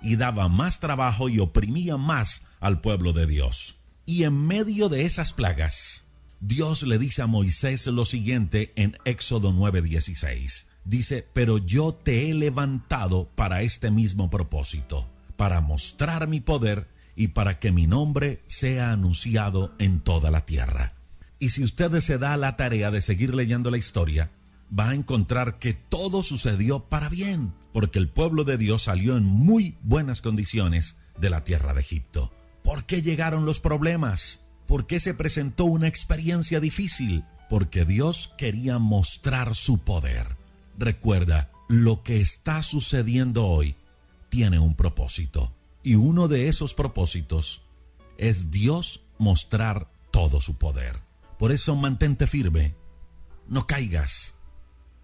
Y daba más trabajo y oprimía más al pueblo de Dios. Y en medio de esas plagas, Dios le dice a Moisés lo siguiente en Éxodo 9:16. Dice, pero yo te he levantado para este mismo propósito, para mostrar mi poder y para que mi nombre sea anunciado en toda la tierra. Y si usted se da la tarea de seguir leyendo la historia, va a encontrar que todo sucedió para bien, porque el pueblo de Dios salió en muy buenas condiciones de la tierra de Egipto. ¿Por qué llegaron los problemas? ¿Por qué se presentó una experiencia difícil? Porque Dios quería mostrar su poder. Recuerda, lo que está sucediendo hoy tiene un propósito. Y uno de esos propósitos es Dios mostrar todo su poder. Por eso mantente firme, no caigas,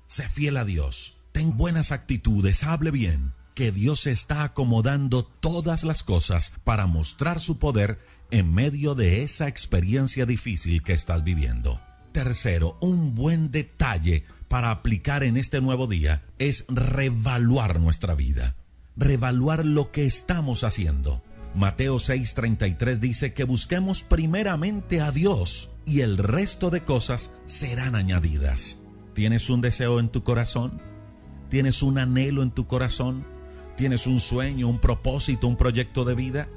sé fiel a Dios, ten buenas actitudes, hable bien, que Dios está acomodando todas las cosas para mostrar su poder en medio de esa experiencia difícil que estás viviendo. Tercero, un buen detalle para aplicar en este nuevo día es revaluar nuestra vida, revaluar lo que estamos haciendo. Mateo 6:33 dice que busquemos primeramente a Dios y el resto de cosas serán añadidas. ¿Tienes un deseo en tu corazón? ¿Tienes un anhelo en tu corazón? ¿Tienes un sueño, un propósito, un proyecto de vida?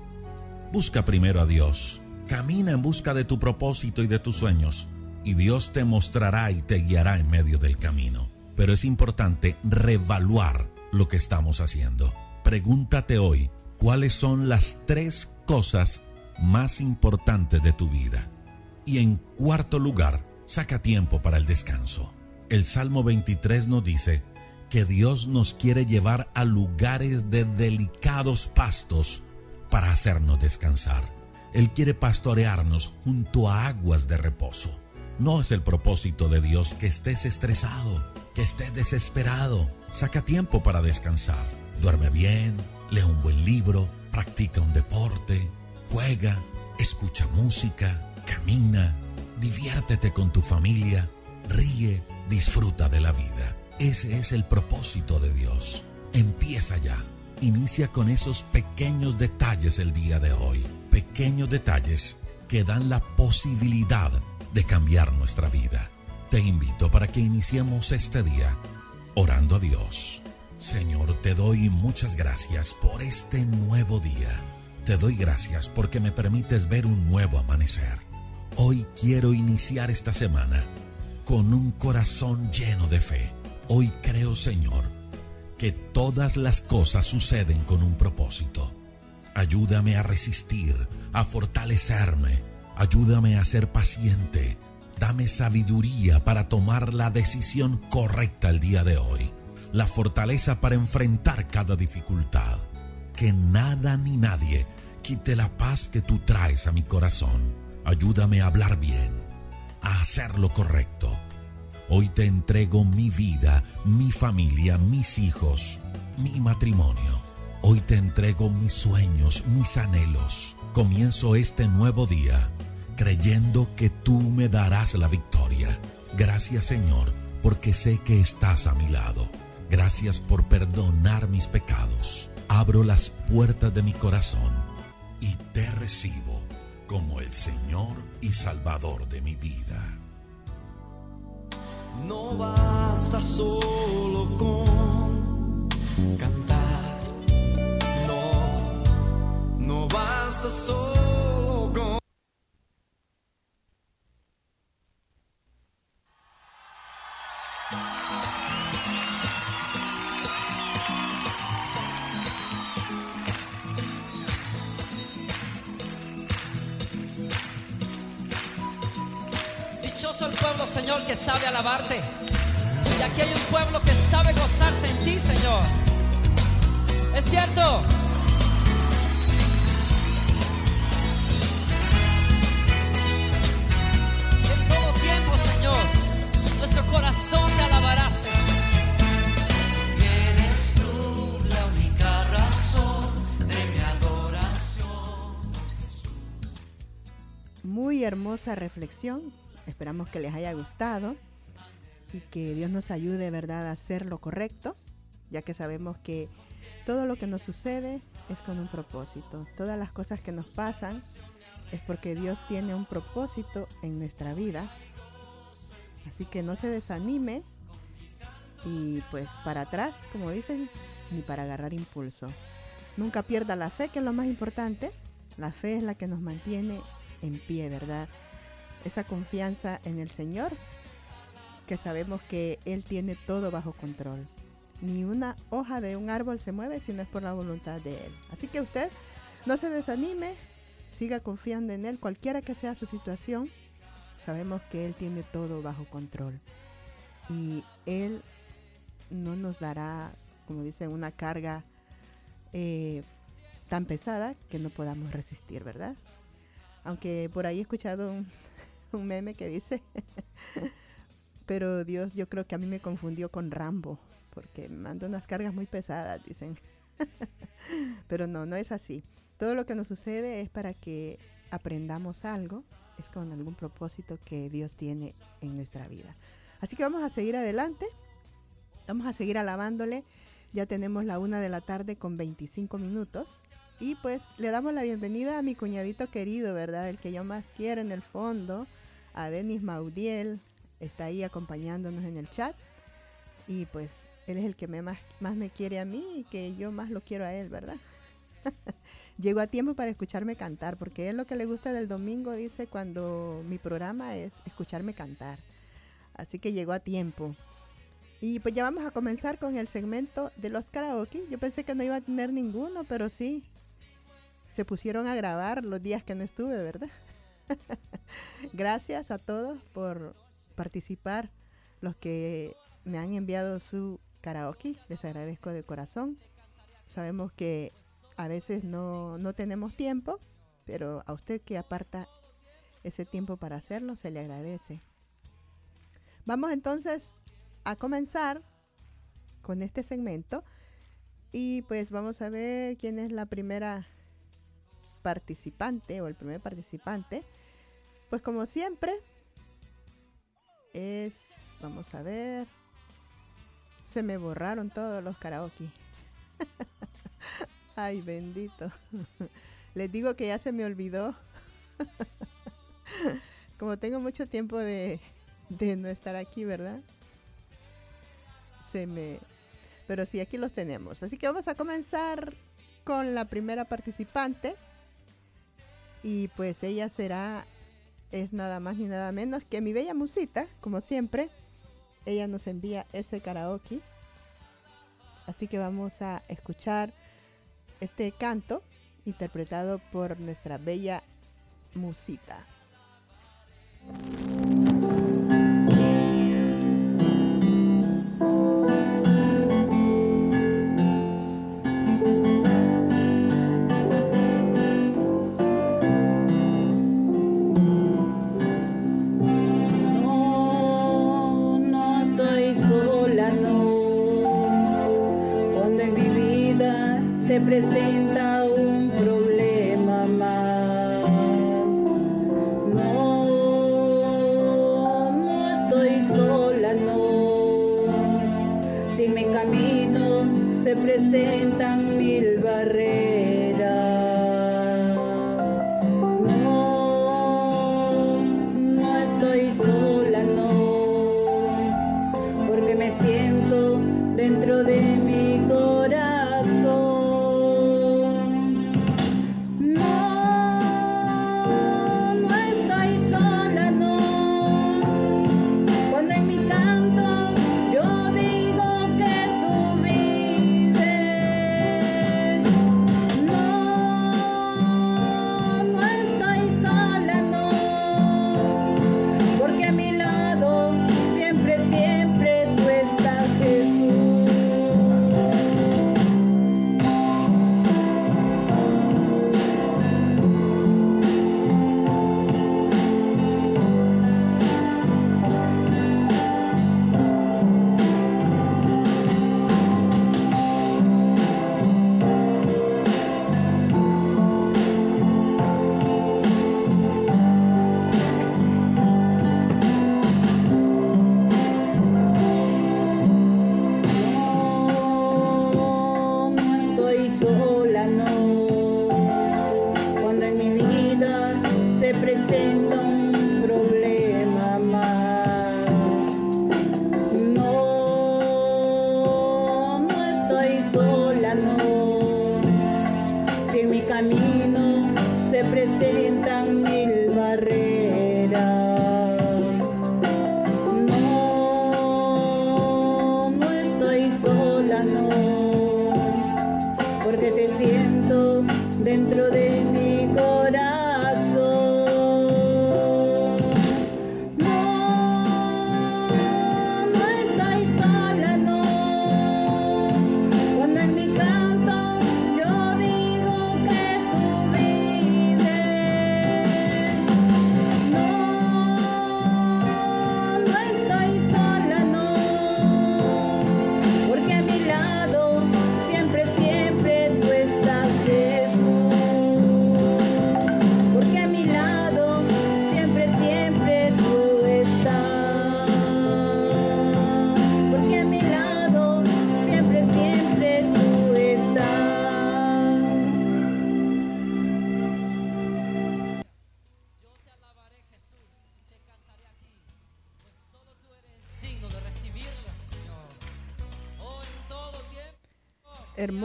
Busca primero a Dios. Camina en busca de tu propósito y de tus sueños y Dios te mostrará y te guiará en medio del camino. Pero es importante revaluar lo que estamos haciendo. Pregúntate hoy, ¿cuáles son las tres cosas más importantes de tu vida? Y en cuarto lugar, saca tiempo para el descanso. El Salmo 23 nos dice que Dios nos quiere llevar a lugares de delicados pastos para hacernos descansar. Él quiere pastorearnos junto a aguas de reposo. No es el propósito de Dios que estés estresado, que estés desesperado. Saca tiempo para descansar. Duerme bien, lee un buen libro, practica un deporte, juega, escucha música, camina, diviértete con tu familia, ríe, disfruta de la vida. Ese es el propósito de Dios. Empieza ya. Inicia con esos pequeños detalles el día de hoy. Pequeños detalles que dan la posibilidad de cambiar nuestra vida. Te invito para que iniciemos este día orando a Dios. Señor, te doy muchas gracias por este nuevo día. Te doy gracias porque me permites ver un nuevo amanecer. Hoy quiero iniciar esta semana con un corazón lleno de fe. Hoy creo, Señor, que todas las cosas suceden con un propósito. Ayúdame a resistir, a fortalecerme. Ayúdame a ser paciente. Dame sabiduría para tomar la decisión correcta el día de hoy. La fortaleza para enfrentar cada dificultad. Que nada ni nadie quite la paz que tú traes a mi corazón. Ayúdame a hablar bien, a hacer lo correcto. Hoy te entrego mi vida, mi familia, mis hijos, mi matrimonio. Hoy te entrego mis sueños, mis anhelos. Comienzo este nuevo día creyendo que tú me darás la victoria. Gracias Señor, porque sé que estás a mi lado. Gracias por perdonar mis pecados. Abro las puertas de mi corazón y te recibo como el Señor y Salvador de mi vida. No basta solo con cantar. No, no basta solo Señor, que sabe alabarte. Y aquí hay un pueblo que sabe gozarse en ti, Señor. Es cierto. En todo tiempo, Señor, nuestro corazón te alabará, Señor. Tú la única razón de mi adoración. Muy hermosa reflexión. Esperamos que les haya gustado y que Dios nos ayude, ¿verdad?, a hacer lo correcto, ya que sabemos que todo lo que nos sucede es con un propósito. Todas las cosas que nos pasan es porque Dios tiene un propósito en nuestra vida. Así que no se desanime y pues para atrás, como dicen, ni para agarrar impulso. Nunca pierda la fe, que es lo más importante. La fe es la que nos mantiene en pie, ¿verdad? Esa confianza en el Señor, que sabemos que Él tiene todo bajo control. Ni una hoja de un árbol se mueve si no es por la voluntad de Él. Así que usted no se desanime, siga confiando en Él, cualquiera que sea su situación. Sabemos que Él tiene todo bajo control. Y Él no nos dará, como dicen, una carga eh, tan pesada que no podamos resistir, ¿verdad? Aunque por ahí he escuchado un, un meme que dice, pero Dios yo creo que a mí me confundió con Rambo, porque manda unas cargas muy pesadas, dicen. pero no, no es así. Todo lo que nos sucede es para que aprendamos algo, es con algún propósito que Dios tiene en nuestra vida. Así que vamos a seguir adelante, vamos a seguir alabándole. Ya tenemos la una de la tarde con 25 minutos. Y pues le damos la bienvenida a mi cuñadito querido, ¿verdad? El que yo más quiero en el fondo, a Denis Maudiel. Está ahí acompañándonos en el chat. Y pues él es el que me más, más me quiere a mí y que yo más lo quiero a él, ¿verdad? Llegó a tiempo para escucharme cantar, porque él lo que le gusta del domingo dice cuando mi programa es escucharme cantar. Así que llegó a tiempo. Y pues ya vamos a comenzar con el segmento de los karaoke. Yo pensé que no iba a tener ninguno, pero sí. Se pusieron a grabar los días que no estuve, ¿verdad? Gracias a todos por participar. Los que me han enviado su karaoke, les agradezco de corazón. Sabemos que a veces no, no tenemos tiempo, pero a usted que aparta ese tiempo para hacerlo, se le agradece. Vamos entonces a comenzar con este segmento y pues vamos a ver quién es la primera participante o el primer participante. Pues como siempre es, vamos a ver, se me borraron todos los karaoke. Ay, bendito. Les digo que ya se me olvidó. Como tengo mucho tiempo de, de no estar aquí, ¿verdad? Se me... Pero sí, aquí los tenemos. Así que vamos a comenzar con la primera participante. Y pues ella será, es nada más ni nada menos que mi bella musita, como siempre. Ella nos envía ese karaoke. Así que vamos a escuchar este canto interpretado por nuestra bella musita.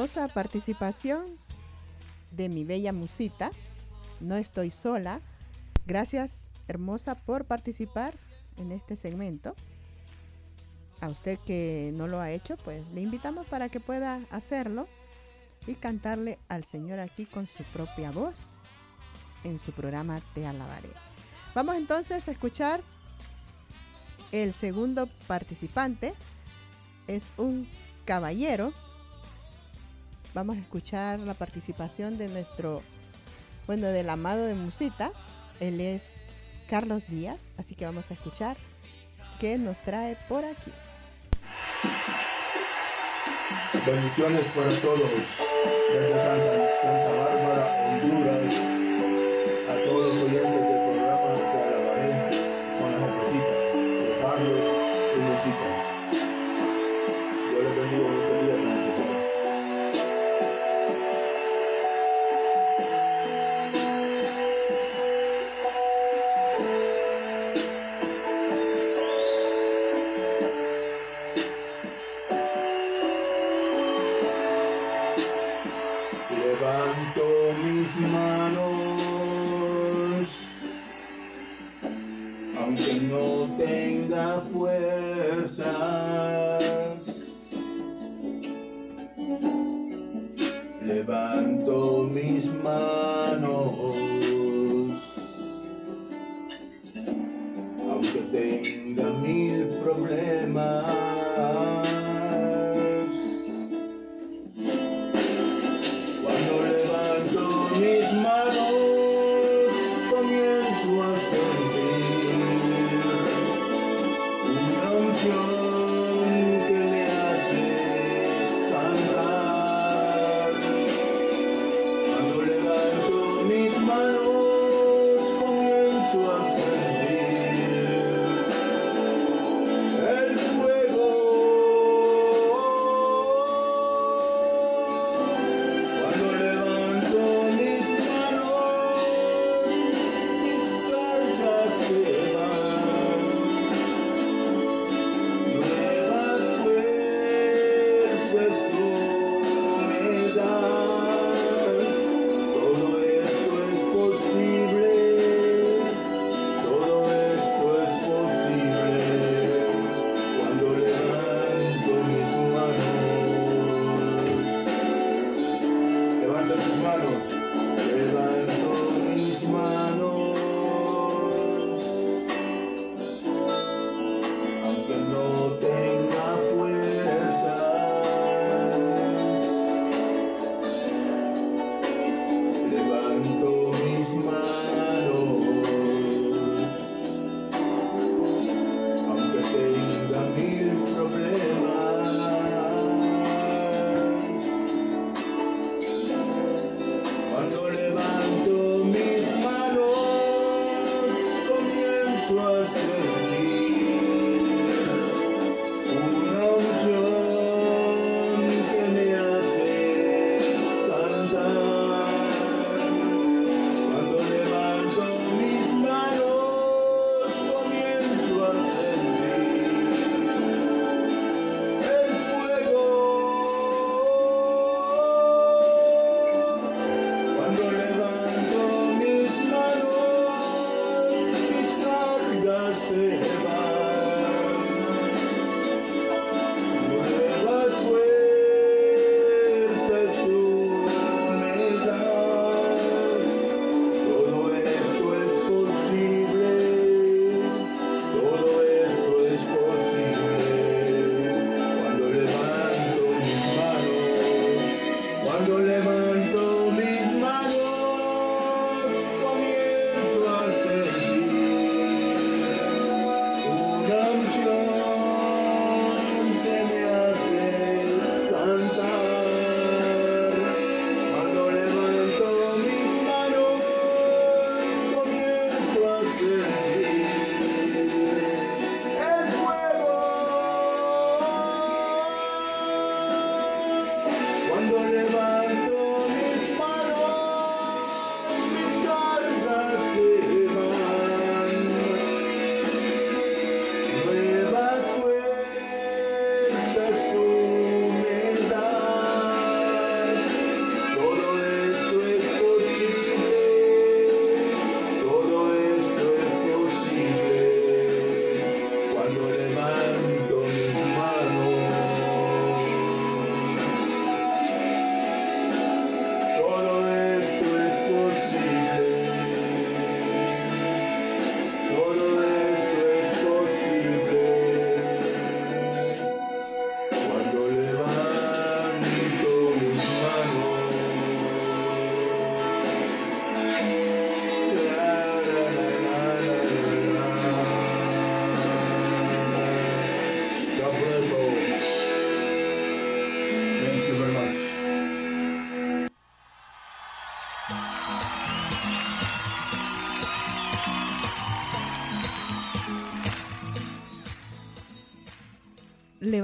Hermosa participación de mi bella musita. No estoy sola. Gracias, hermosa, por participar en este segmento. A usted que no lo ha hecho, pues le invitamos para que pueda hacerlo y cantarle al Señor aquí con su propia voz en su programa Te Alabaré. Vamos entonces a escuchar el segundo participante. Es un caballero. Vamos a escuchar la participación de nuestro, bueno, del amado de Musita. Él es Carlos Díaz, así que vamos a escuchar qué nos trae por aquí. Bendiciones para todos Santa, Santa Bárbara,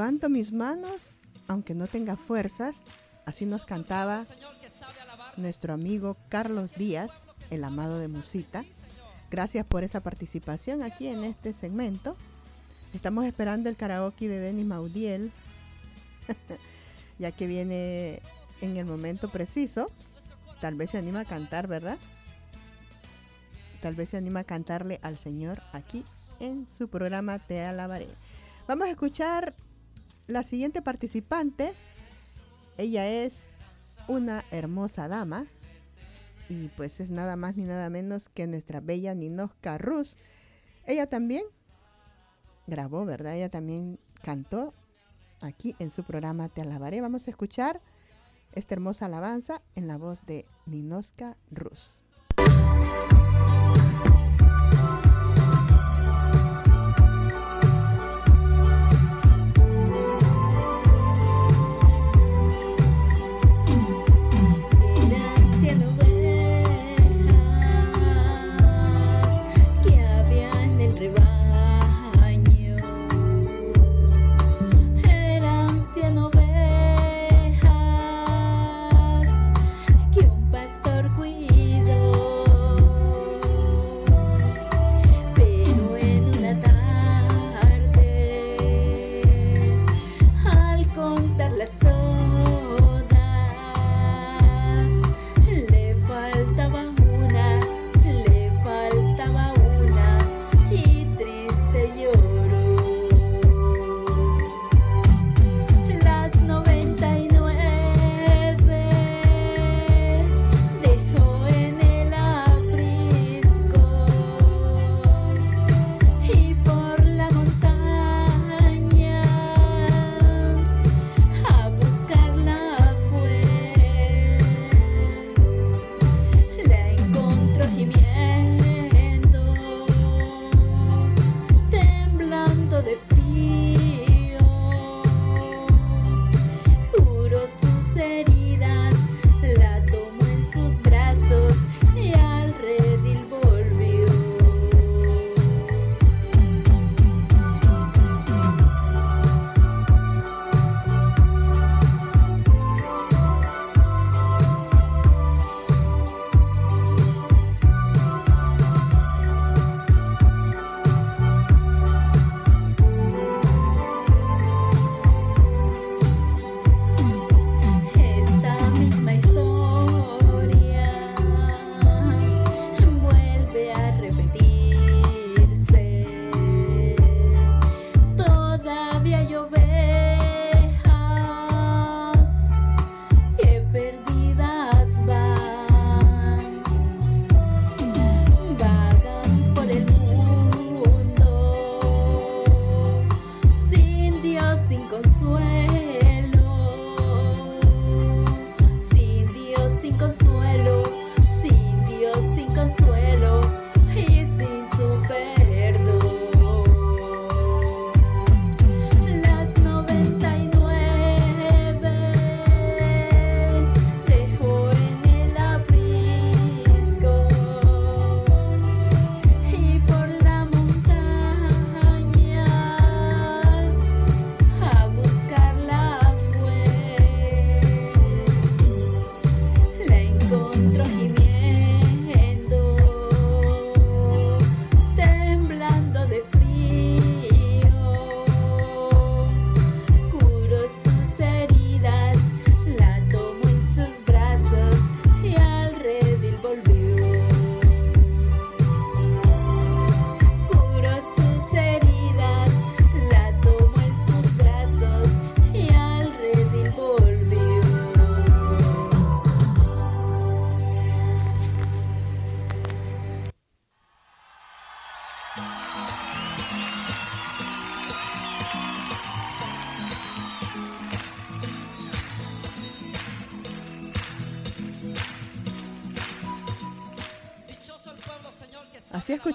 levanto mis manos, aunque no tenga fuerzas. Así nos cantaba nuestro amigo Carlos Díaz, el amado de Musita. Gracias por esa participación aquí en este segmento. Estamos esperando el karaoke de Denis Maudiel, ya que viene en el momento preciso. Tal vez se anima a cantar, ¿verdad? Tal vez se anima a cantarle al Señor aquí en su programa Te Alabaré. Vamos a escuchar la siguiente participante. Ella es una hermosa dama y pues es nada más ni nada menos que nuestra bella Ninosca Ruz. Ella también grabó, ¿verdad? Ella también cantó aquí en su programa Te Alabaré. Vamos a escuchar esta hermosa alabanza en la voz de Ninosca Ruz.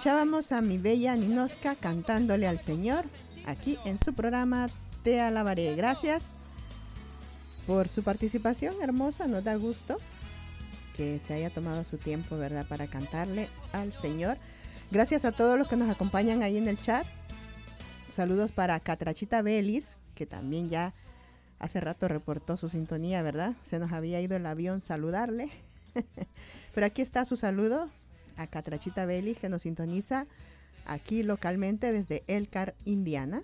Escuchábamos a mi bella Ninosca cantándole al Señor aquí en su programa Te Alabaré. Gracias por su participación hermosa, nos da gusto que se haya tomado su tiempo, ¿verdad?, para cantarle al Señor. Gracias a todos los que nos acompañan ahí en el chat. Saludos para Catrachita Belis, que también ya hace rato reportó su sintonía, ¿verdad? Se nos había ido el avión saludarle. Pero aquí está su saludo a Catrachita Belli, que nos sintoniza aquí localmente desde Elcar, Indiana.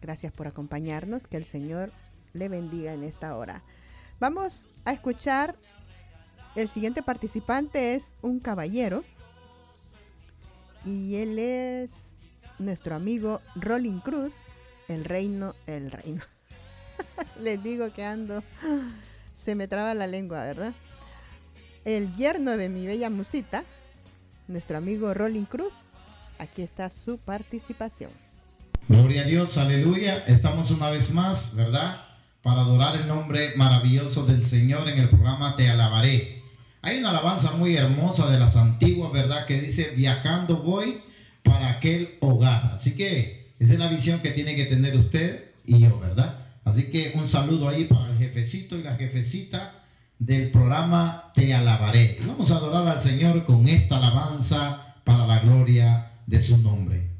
Gracias por acompañarnos, que el Señor le bendiga en esta hora. Vamos a escuchar, el siguiente participante es un caballero y él es nuestro amigo Rolling Cruz, el reino, el reino. Les digo que ando, se me traba la lengua, ¿verdad? El yerno de mi bella musita, nuestro amigo Rolling Cruz, aquí está su participación. Gloria a Dios, aleluya. Estamos una vez más, ¿verdad? Para adorar el nombre maravilloso del Señor en el programa Te Alabaré. Hay una alabanza muy hermosa de las antiguas, ¿verdad? Que dice, viajando voy para aquel hogar. Así que esa es la visión que tiene que tener usted y yo, ¿verdad? Así que un saludo ahí para el jefecito y la jefecita del programa Te Alabaré. Vamos a adorar al Señor con esta alabanza para la gloria de su nombre.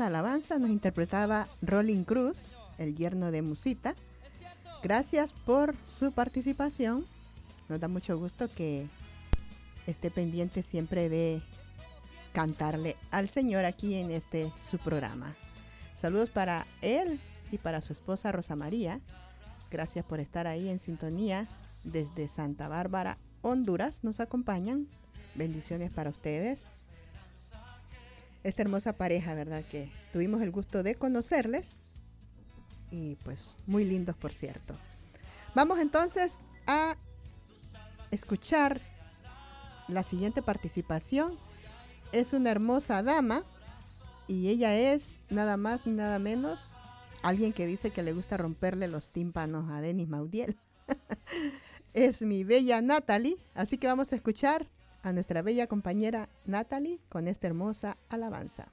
Alabanza nos interpretaba Rolling Cruz, el yerno de Musita. Gracias por su participación. Nos da mucho gusto que esté pendiente siempre de cantarle al Señor aquí en este su programa. Saludos para él y para su esposa Rosa María. Gracias por estar ahí en sintonía desde Santa Bárbara, Honduras. Nos acompañan. Bendiciones para ustedes. Esta hermosa pareja, ¿verdad? Que tuvimos el gusto de conocerles. Y pues muy lindos, por cierto. Vamos entonces a escuchar la siguiente participación. Es una hermosa dama y ella es nada más ni nada menos alguien que dice que le gusta romperle los tímpanos a Denis Maudiel. es mi bella Natalie, así que vamos a escuchar a nuestra bella compañera Natalie con esta hermosa alabanza.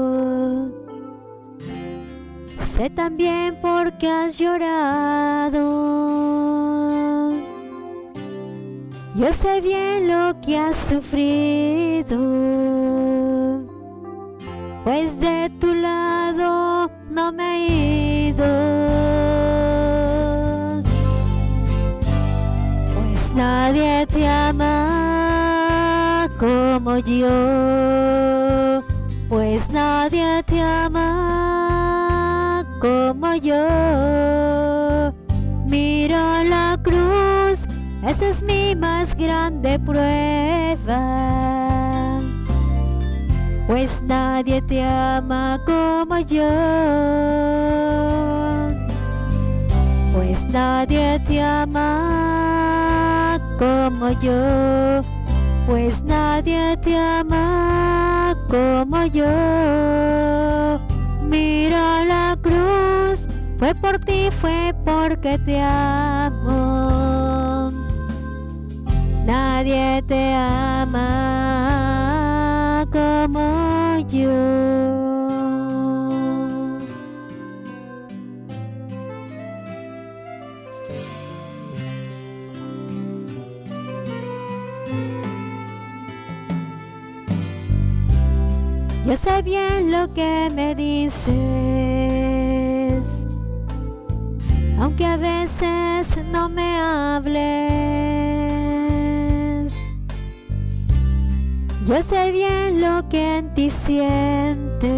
Sé también por qué has llorado. Yo sé bien lo que has sufrido. Pues de tu lado no me he ido. Pues nadie te ama como yo, pues nadie te ama como yo. Mira la cruz, esa es mi más grande prueba. Pues nadie te ama como yo. Pues nadie te ama como yo pues nadie te ama como yo. Mira la cruz, fue por ti, fue porque te amo. Nadie te ama como yo. Yo sé bien lo que me dices, aunque a veces no me hables. Yo sé bien lo que en ti sientes,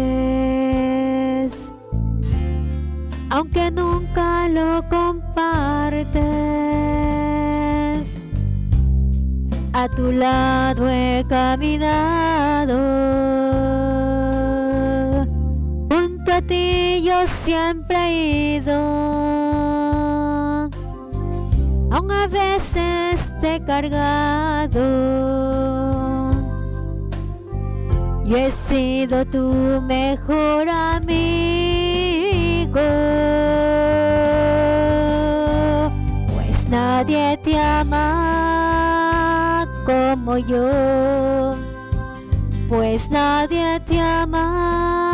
aunque nunca lo compartes. A tu lado he caminado ti yo siempre he ido, aun a veces te he cargado. Yo he sido tu mejor amigo, pues nadie te ama como yo. Pues nadie te ama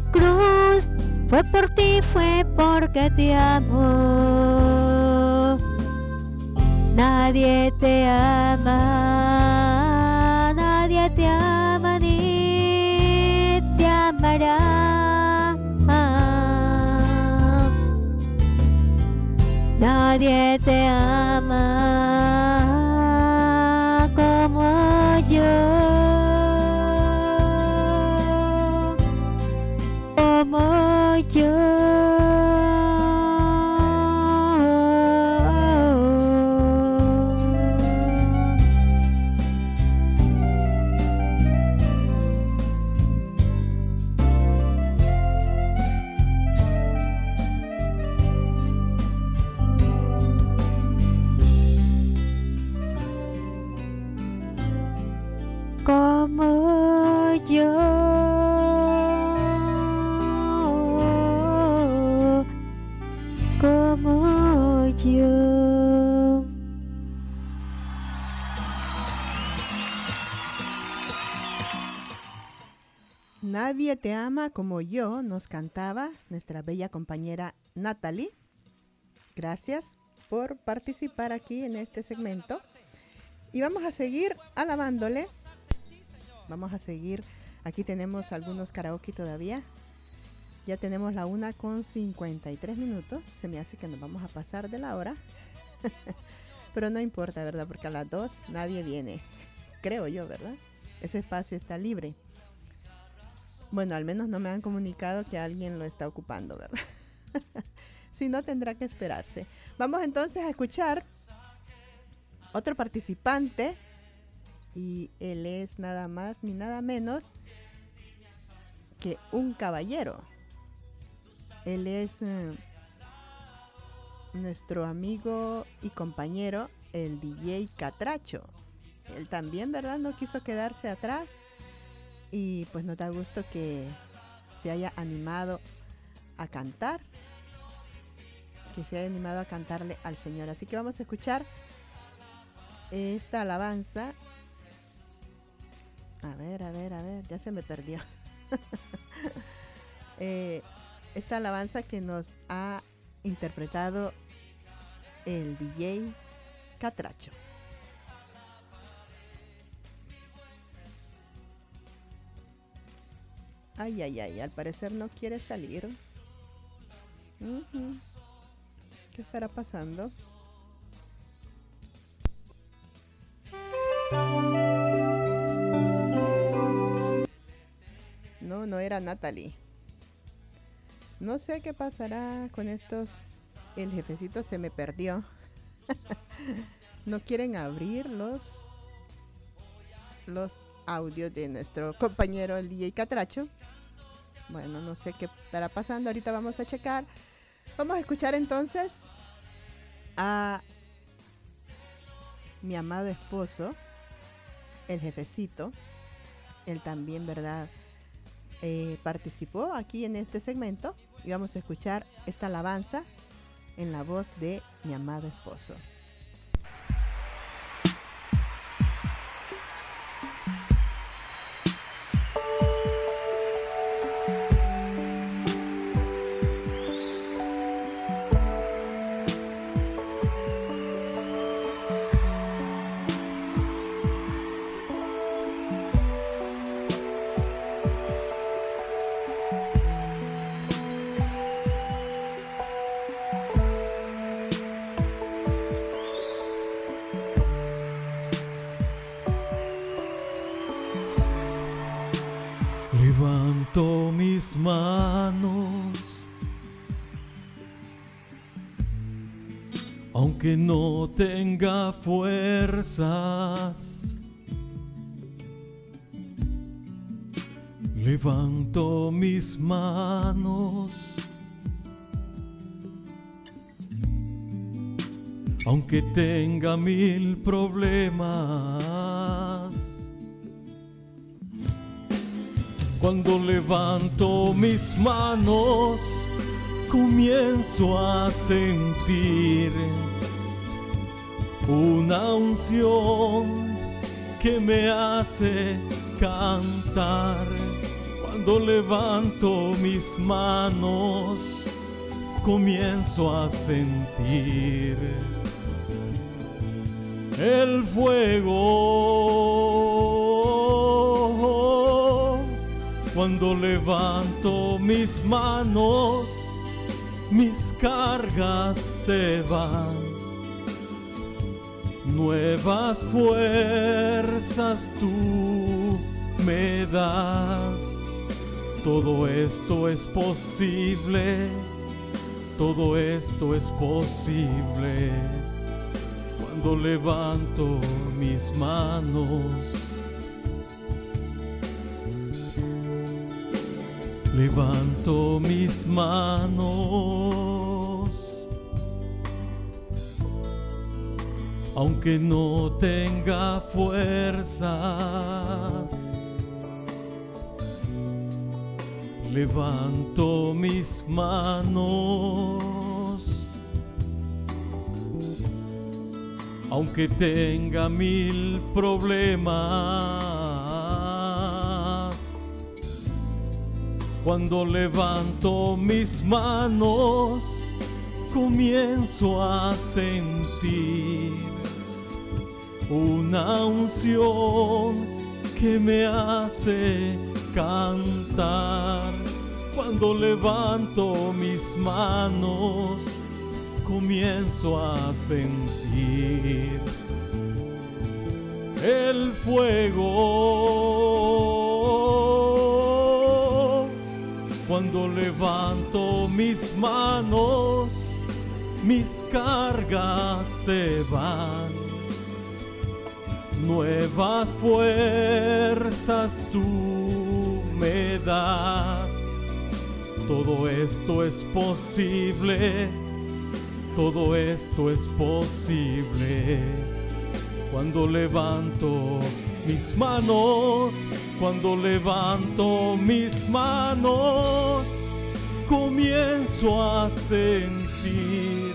fue por ti, fue porque te amo. Nadie te ama, nadie te ama ni te amará. Nadie te ama Nadie te ama como yo, nos cantaba nuestra bella compañera Natalie. Gracias por participar aquí en este segmento. Y vamos a seguir alabándole. Vamos a seguir. Aquí tenemos algunos karaoke todavía. Ya tenemos la una con 53 minutos. Se me hace que nos vamos a pasar de la hora. Pero no importa, ¿verdad? Porque a las 2 nadie viene. Creo yo, ¿verdad? Ese espacio está libre. Bueno, al menos no me han comunicado que alguien lo está ocupando, ¿verdad? si no, tendrá que esperarse. Vamos entonces a escuchar otro participante. Y él es nada más ni nada menos que un caballero. Él es eh, nuestro amigo y compañero, el DJ Catracho. Él también, ¿verdad? No quiso quedarse atrás. Y pues nos da gusto que se haya animado a cantar. Que se haya animado a cantarle al Señor. Así que vamos a escuchar esta alabanza. A ver, a ver, a ver, ya se me perdió. Eh, esta alabanza que nos ha interpretado el DJ Catracho. Ay, ay, ay, al parecer no quiere salir. ¿Qué estará pasando? No, no era Natalie. No sé qué pasará con estos. El jefecito se me perdió. no quieren abrir los los audios de nuestro compañero el DJ Catracho. Bueno, no sé qué estará pasando. Ahorita vamos a checar. Vamos a escuchar entonces a mi amado esposo, el jefecito. Él también, ¿verdad? Eh, participó aquí en este segmento y vamos a escuchar esta alabanza en la voz de mi amado esposo. No tenga fuerzas. Levanto mis manos, aunque tenga mil problemas. Cuando levanto mis manos, comienzo a sentir unción que me hace cantar. Cuando levanto mis manos, comienzo a sentir el fuego. Cuando levanto mis manos, mis cargas se van. Nuevas fuerzas tú me das. Todo esto es posible. Todo esto es posible cuando levanto mis manos. Levanto mis manos. Aunque no tenga fuerzas. Levanto mis manos. Aunque tenga mil problemas. Cuando levanto mis manos, comienzo a sentir una unción que me hace cantar. Cuando levanto mis manos, comienzo a sentir el fuego. Cuando levanto mis manos, mis cargas se van. Nuevas fuerzas tú me das. Todo esto es posible. Todo esto es posible. Cuando levanto mis manos, cuando levanto mis manos, comienzo a sentir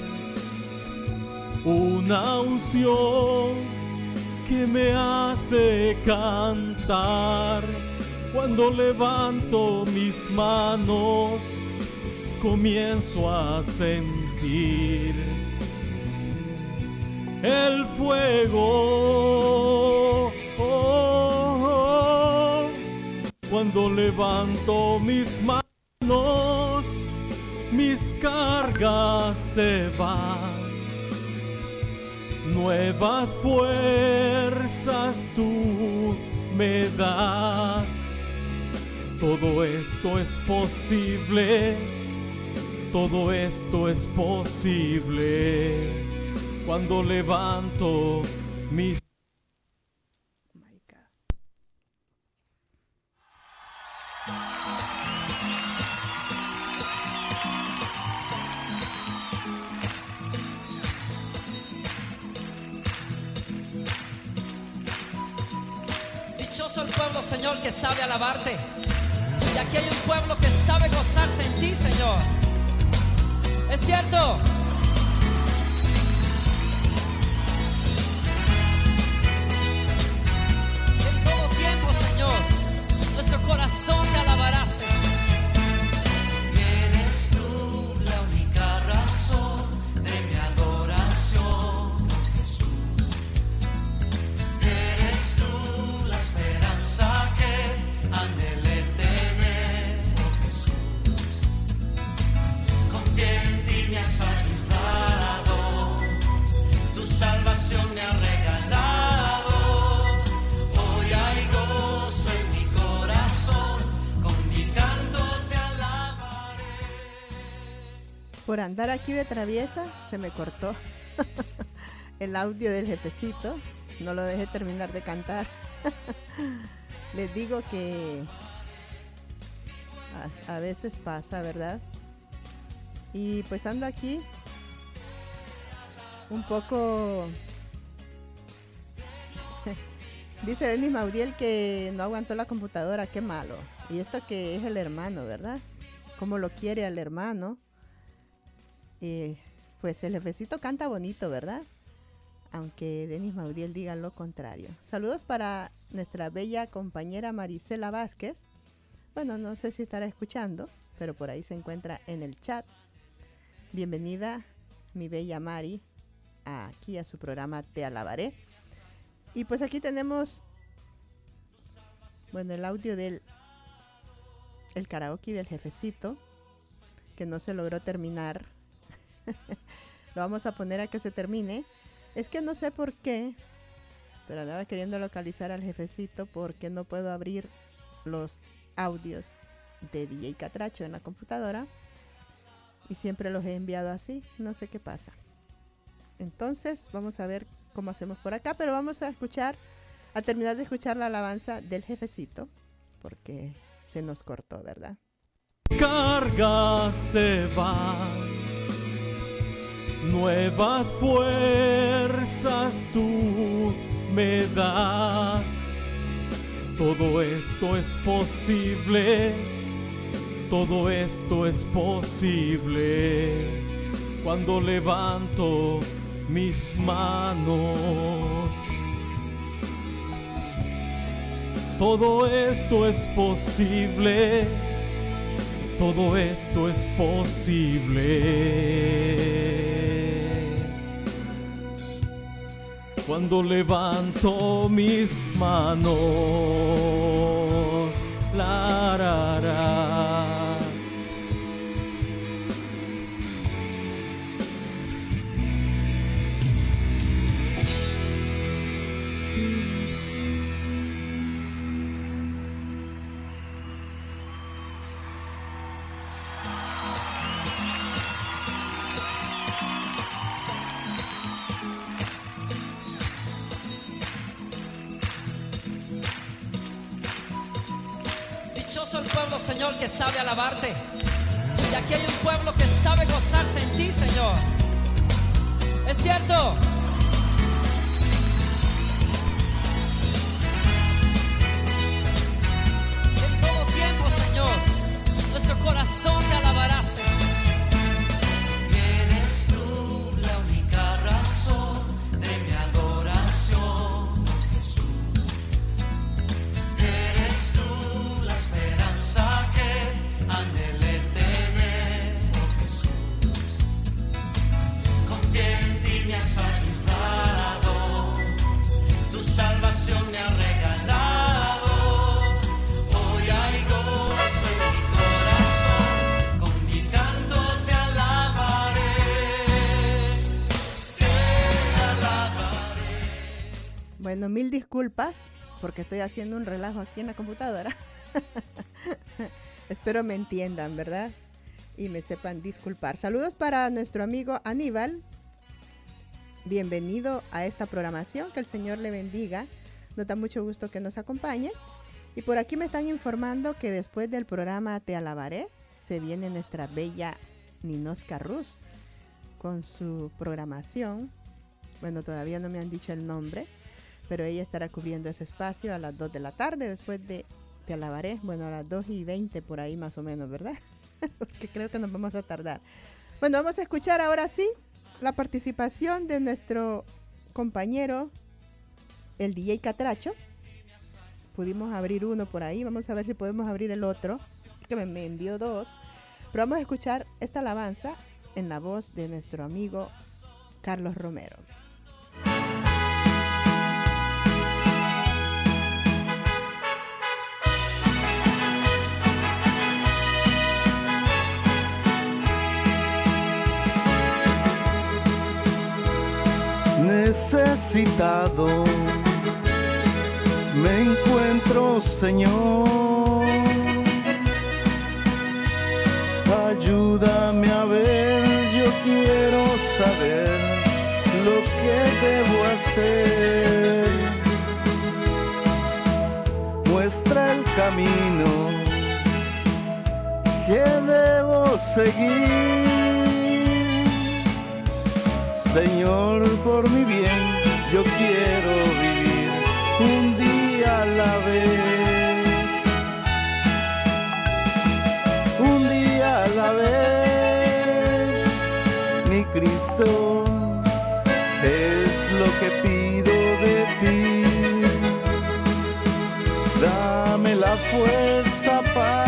una unción que me hace cantar. Cuando levanto mis manos, comienzo a sentir el fuego. Cuando levanto mis manos, mis cargas se van. Nuevas fuerzas tú me das. Todo esto es posible. Todo esto es posible. Cuando levanto mis Señor, que sabe alabarte. Y aquí hay un pueblo que sabe gozarse en ti, Señor. Es cierto. En todo tiempo, Señor, nuestro corazón te alabará, Señor. Eres tú la única razón Por andar aquí de traviesa se me cortó el audio del jefecito. No lo dejé terminar de cantar. Les digo que a, a veces pasa, ¿verdad? Y pues ando aquí un poco... Dice Denis Mauriel que no aguantó la computadora, qué malo. Y esto que es el hermano, ¿verdad? Cómo lo quiere al hermano. Eh, pues el jefecito canta bonito, ¿verdad? Aunque Denis Maudiel diga lo contrario. Saludos para nuestra bella compañera Marisela Vázquez. Bueno, no sé si estará escuchando, pero por ahí se encuentra en el chat. Bienvenida, mi bella Mari, aquí a su programa Te Alabaré. Y pues aquí tenemos, bueno, el audio del el karaoke del jefecito, que no se logró terminar. Lo vamos a poner a que se termine. Es que no sé por qué, pero andaba queriendo localizar al jefecito porque no puedo abrir los audios de DJ Catracho en la computadora. Y siempre los he enviado así. No sé qué pasa. Entonces vamos a ver cómo hacemos por acá. Pero vamos a escuchar, a terminar de escuchar la alabanza del jefecito. Porque se nos cortó, ¿verdad? carga se va. Nuevas fuerzas tú me das. Todo esto es posible. Todo esto es posible. Cuando levanto mis manos. Todo esto es posible. Todo esto es posible. Cuando levanto mis manos. La, ra. Dichoso el pueblo, Señor, que sabe alabarte. Y aquí hay un pueblo que sabe gozarse en ti, Señor. Es cierto. En todo tiempo, Señor, nuestro corazón te alabará, Señor. Eres tú la única razón Bueno, mil disculpas porque estoy haciendo un relajo aquí en la computadora. Espero me entiendan, ¿verdad? Y me sepan disculpar. Saludos para nuestro amigo Aníbal. Bienvenido a esta programación. Que el Señor le bendiga. Nos da mucho gusto que nos acompañe. Y por aquí me están informando que después del programa Te Alabaré, se viene nuestra bella Ninosca Ruz con su programación. Bueno, todavía no me han dicho el nombre, pero ella estará cubriendo ese espacio a las 2 de la tarde después de Te Alabaré. Bueno, a las 2 y 20 por ahí más o menos, ¿verdad? Porque creo que nos vamos a tardar. Bueno, vamos a escuchar ahora sí la participación de nuestro compañero, el DJ Catracho. Pudimos abrir uno por ahí, vamos a ver si podemos abrir el otro, que me, me envió dos. Pero vamos a escuchar esta alabanza en la voz de nuestro amigo Carlos Romero. Necesitado me encuentro, Señor. Ayúdame a ver, yo quiero saber lo que debo hacer. Muestra el camino que debo seguir. Señor, por mi bien, yo quiero vivir un día a la vez. Un día a la vez, mi Cristo, es lo que pido de ti. Dame la fuerza para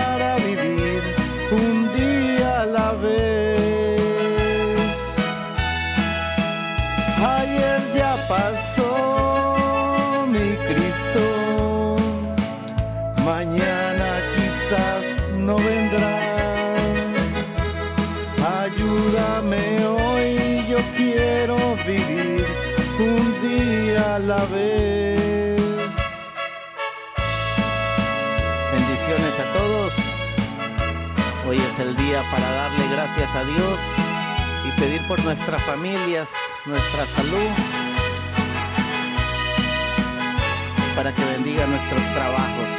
para darle gracias a Dios y pedir por nuestras familias, nuestra salud, para que bendiga nuestros trabajos.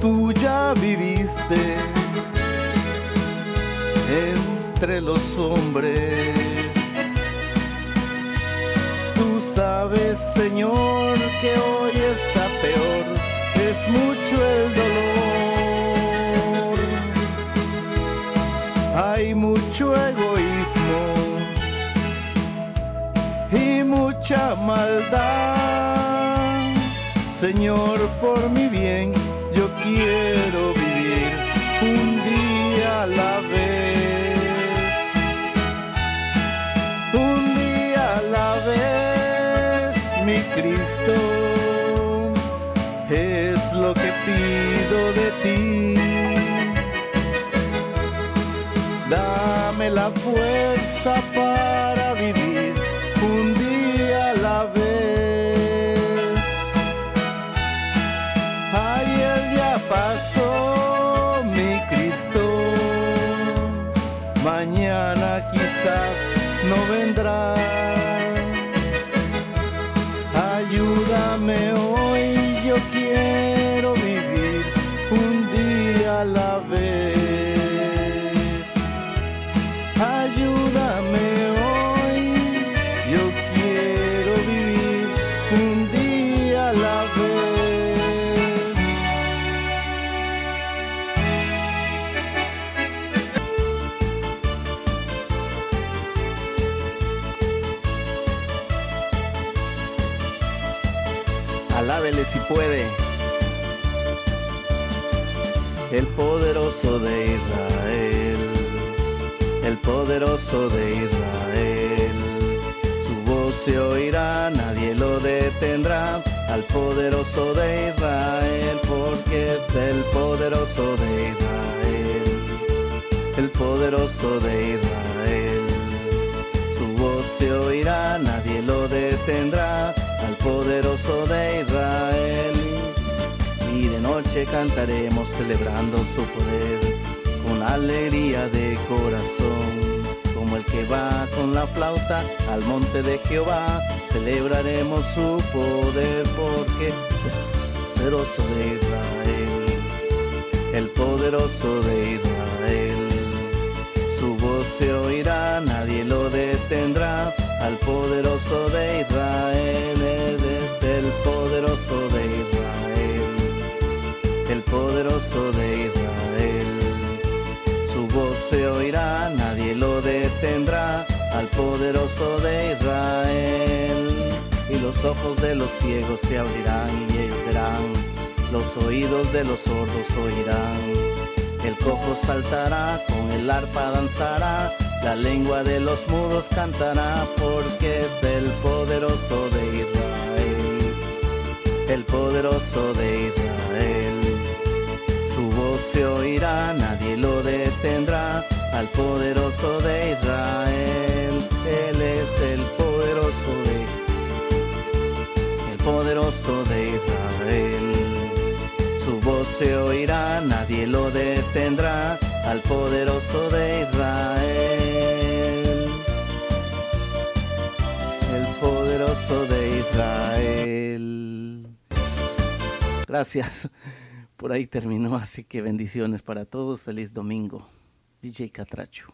Tú ya viviste entre los hombres. Tú sabes, Señor, que hoy está peor, es mucho el dolor. Hay mucho egoísmo y mucha maldad. Señor, por mi bien, yo quiero vivir un día a la vez. Un día a la vez, mi Cristo, es lo que pido fuerza poderoso de Israel, el poderoso de Israel. Su voz se oirá, nadie lo detendrá. Al poderoso de Israel, porque es el poderoso de Israel, el poderoso de Israel. Su voz se oirá, nadie lo detendrá. Al poderoso de Israel noche cantaremos celebrando su poder con alegría de corazón. Como el que va con la flauta al monte de Jehová, celebraremos su poder porque es el poderoso de Israel, el poderoso de Israel. Su voz se oirá, nadie lo detendrá. Al poderoso de Israel, es el poderoso de Israel el poderoso de Israel. Su voz se oirá, nadie lo detendrá, al poderoso de Israel. Y los ojos de los ciegos se abrirán y verán, los oídos de los sordos oirán. El cojo saltará, con el arpa danzará, la lengua de los mudos cantará, porque es el poderoso de Israel, el poderoso de Israel. Se oirá, nadie lo detendrá, al poderoso de Israel. Él es el poderoso de, el poderoso de Israel. Su voz se oirá, nadie lo detendrá, al poderoso de Israel. El poderoso de Israel. Gracias. Por ahí terminó, así que bendiciones para todos. Feliz domingo. DJ Catracho.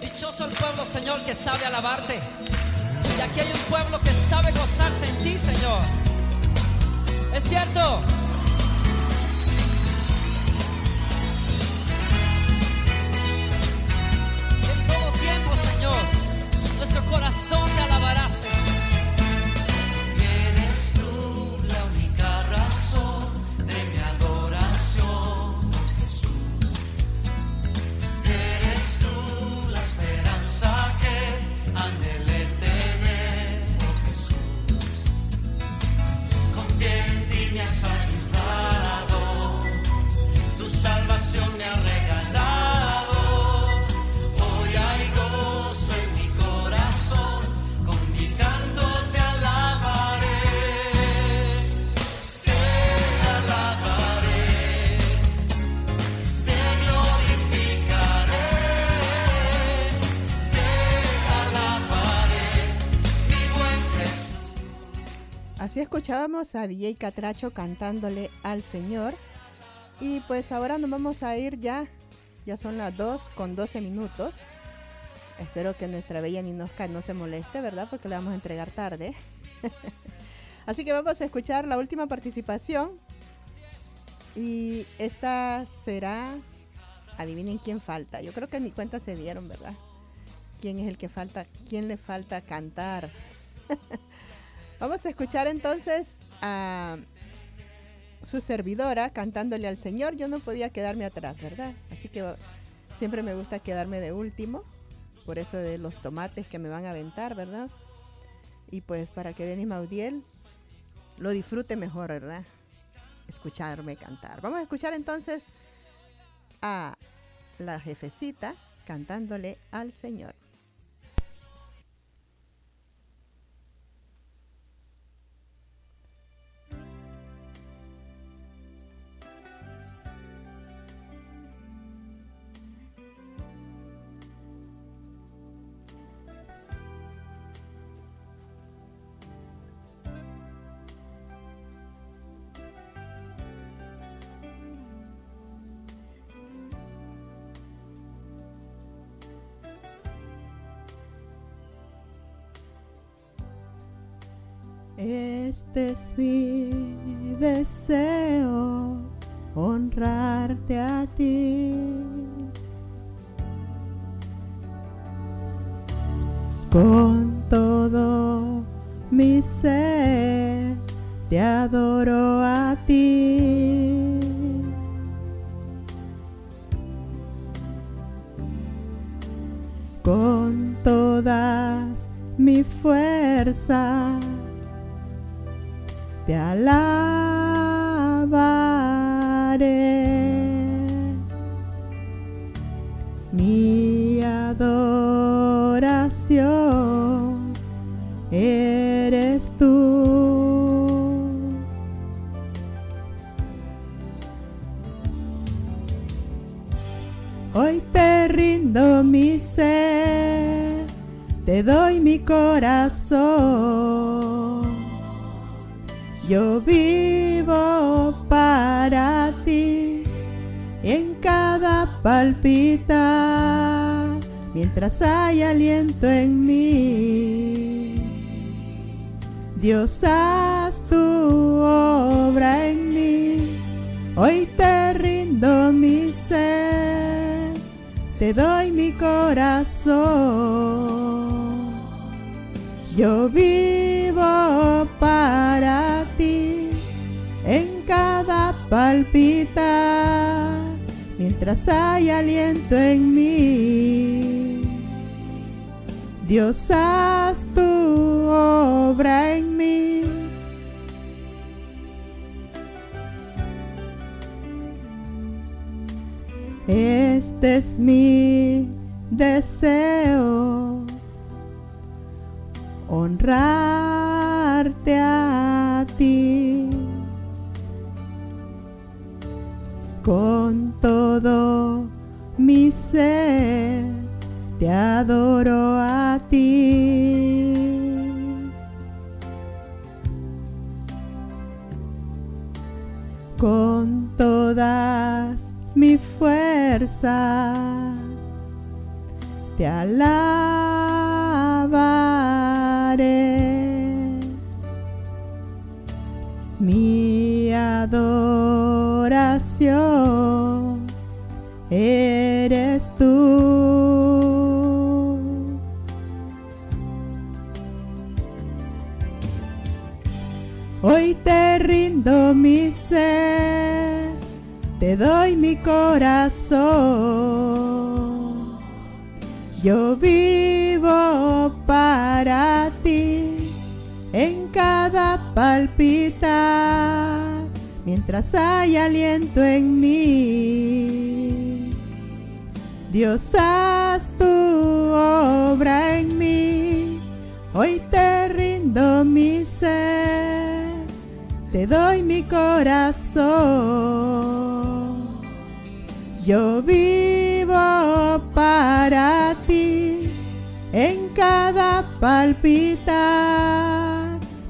Dichoso el pueblo, Señor, que sabe alabarte. Y aquí hay un pueblo que sabe gozarse en ti, Señor. Es cierto. Señor, nuestro corazón te alabará, Señor. Así escuchábamos a DJ Catracho cantándole al Señor. Y pues ahora nos vamos a ir ya. Ya son las 2 con 12 minutos. Espero que nuestra bella Ninosca no se moleste, ¿verdad? Porque le vamos a entregar tarde. Así que vamos a escuchar la última participación. Y esta será. Adivinen quién falta. Yo creo que ni cuenta se dieron, ¿verdad? ¿Quién es el que falta? ¿Quién le falta cantar? Vamos a escuchar entonces a su servidora cantándole al Señor. Yo no podía quedarme atrás, ¿verdad? Así que siempre me gusta quedarme de último. Por eso de los tomates que me van a aventar, ¿verdad? Y pues para que Denis Maudiel lo disfrute mejor, ¿verdad? Escucharme cantar. Vamos a escuchar entonces a la jefecita cantándole al Señor. Este es mi deseo, honrarte a ti. Con todo mi ser, te adoro a ti. Con todas mi fuerza te alabaré. Mi adoración eres tú. Hoy te rindo mi ser, te doy mi corazón. Yo vivo para ti en cada palpita, mientras hay aliento en mí. Dios, haz tu obra en mí. Hoy te rindo mi ser, te doy mi corazón. Yo vivo cada palpita, mientras hay aliento en mí. Dios, haz tu obra en mí. Este es mi deseo, honrarte a ti. Con todo mi ser, te adoro a ti. Con todas mi fuerza, te alabaré. Mi eres tú. Hoy te rindo mi ser, te doy mi corazón. Yo vivo para ti en cada palpitar, mientras hay aliento en mí. Dios, haz tu obra en mí. Hoy te rindo mi ser, te doy mi corazón. Yo vivo para ti en cada palpitar,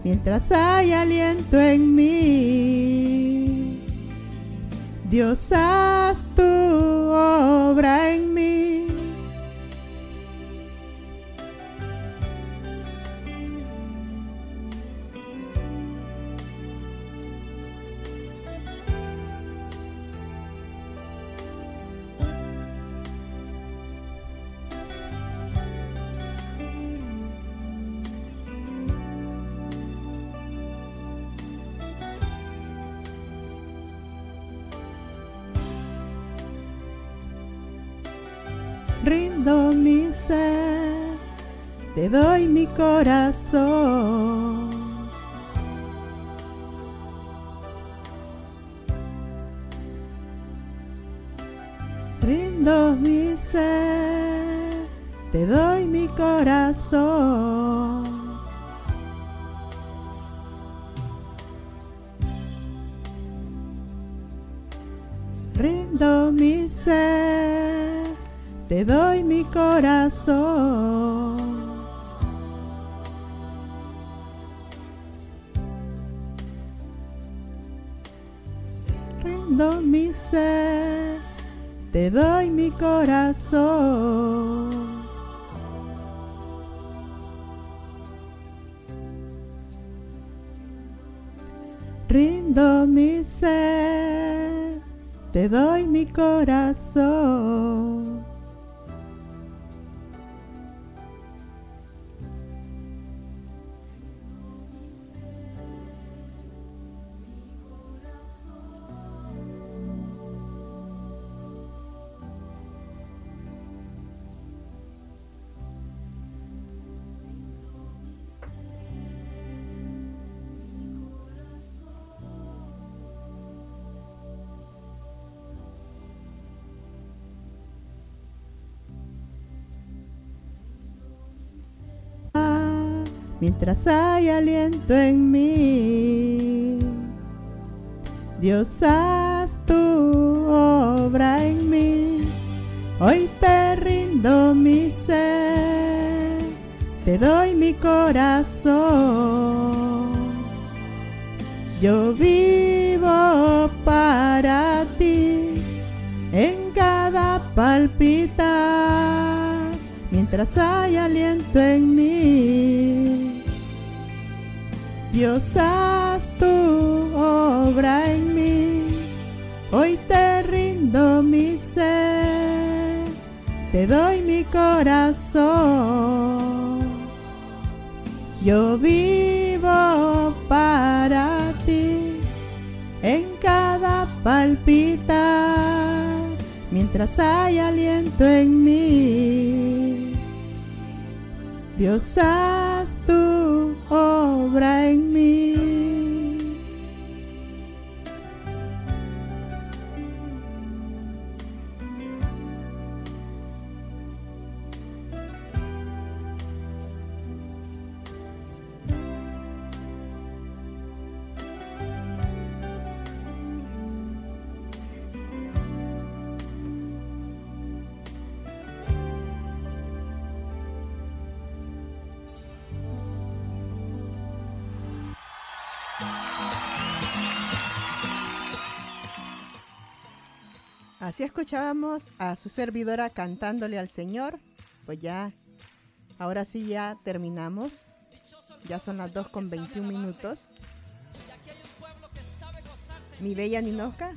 mientras hay aliento en mí. Dios, haz tu obra en mí. Te doy mi corazón. Rindo mi ser, te doy mi corazón. Rindo mi ser, te doy mi corazón. Mi ser, te doy mi corazón. Rindo mi ser, te doy mi corazón. Mientras hay aliento en mí. Dios, haz tu obra en mí. Hoy te rindo mi ser, te doy mi corazón. Yo vivo para ti en cada palpitar, mientras hay aliento en mí. Dios, haz tu obra en mí. Hoy te rindo mi ser, te doy mi corazón. Yo vivo para ti en cada palpitar, mientras hay aliento en mí. Dios, haz Así escuchábamos a su servidora cantándole al Señor. Pues ya, ahora sí ya terminamos. Ya son las 2 con 21 minutos. mi bella Ninoska.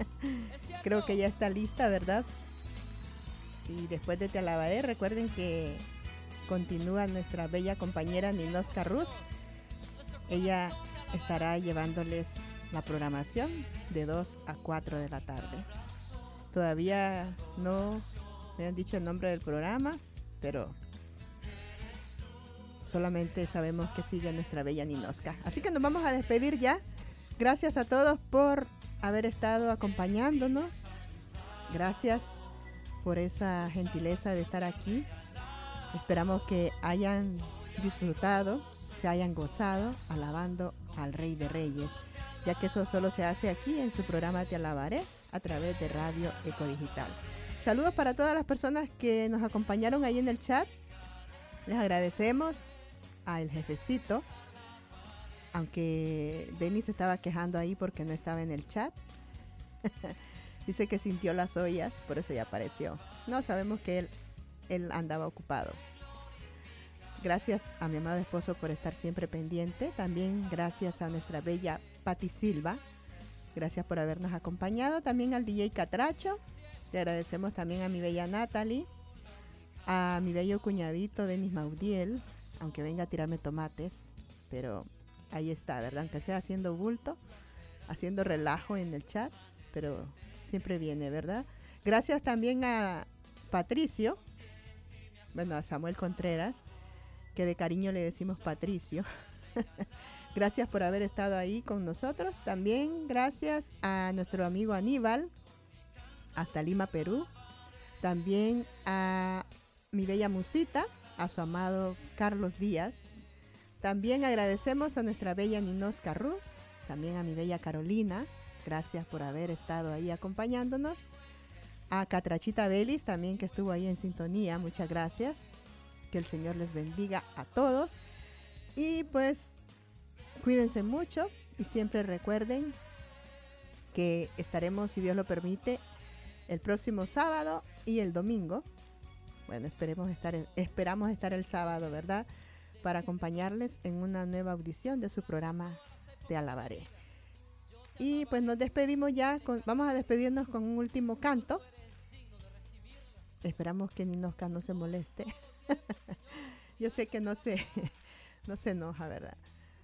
Creo que ya está lista, ¿verdad? Y después de Te alabaré, recuerden que continúa nuestra bella compañera Ninoska Rus. Ella estará llevándoles la programación de 2 a 4 de la tarde. Todavía no me han dicho el nombre del programa, pero solamente sabemos que sigue nuestra bella Ninoska. Así que nos vamos a despedir ya. Gracias a todos por haber estado acompañándonos. Gracias por esa gentileza de estar aquí. Esperamos que hayan disfrutado, se hayan gozado alabando al Rey de Reyes, ya que eso solo se hace aquí en su programa Te Alabaré a través de Radio Eco Digital. Saludos para todas las personas que nos acompañaron ahí en el chat. Les agradecemos al jefecito, aunque Denis estaba quejando ahí porque no estaba en el chat. Dice que sintió las ollas, por eso ya apareció. No, sabemos que él, él andaba ocupado. Gracias a mi amado esposo por estar siempre pendiente. También gracias a nuestra bella Patti Silva. Gracias por habernos acompañado. También al DJ Catracho. Le agradecemos también a mi bella Natalie. A mi bello cuñadito Denis Maudiel. Aunque venga a tirarme tomates. Pero ahí está, ¿verdad? Aunque sea haciendo bulto. Haciendo relajo en el chat. Pero siempre viene, ¿verdad? Gracias también a Patricio. Bueno, a Samuel Contreras que de cariño le decimos Patricio. gracias por haber estado ahí con nosotros. También gracias a nuestro amigo Aníbal, hasta Lima, Perú. También a mi bella musita, a su amado Carlos Díaz. También agradecemos a nuestra bella Ninosca Ruz, también a mi bella Carolina. Gracias por haber estado ahí acompañándonos. A Catrachita Belis también que estuvo ahí en sintonía. Muchas gracias. Que el Señor les bendiga a todos. Y pues cuídense mucho y siempre recuerden que estaremos, si Dios lo permite, el próximo sábado y el domingo. Bueno, esperemos estar, esperamos estar el sábado, ¿verdad? Para acompañarles en una nueva audición de su programa Te Alabaré. Y pues nos despedimos ya, vamos a despedirnos con un último canto. Esperamos que Ninosca no se moleste. Yo sé que no se, no se enoja, ¿verdad?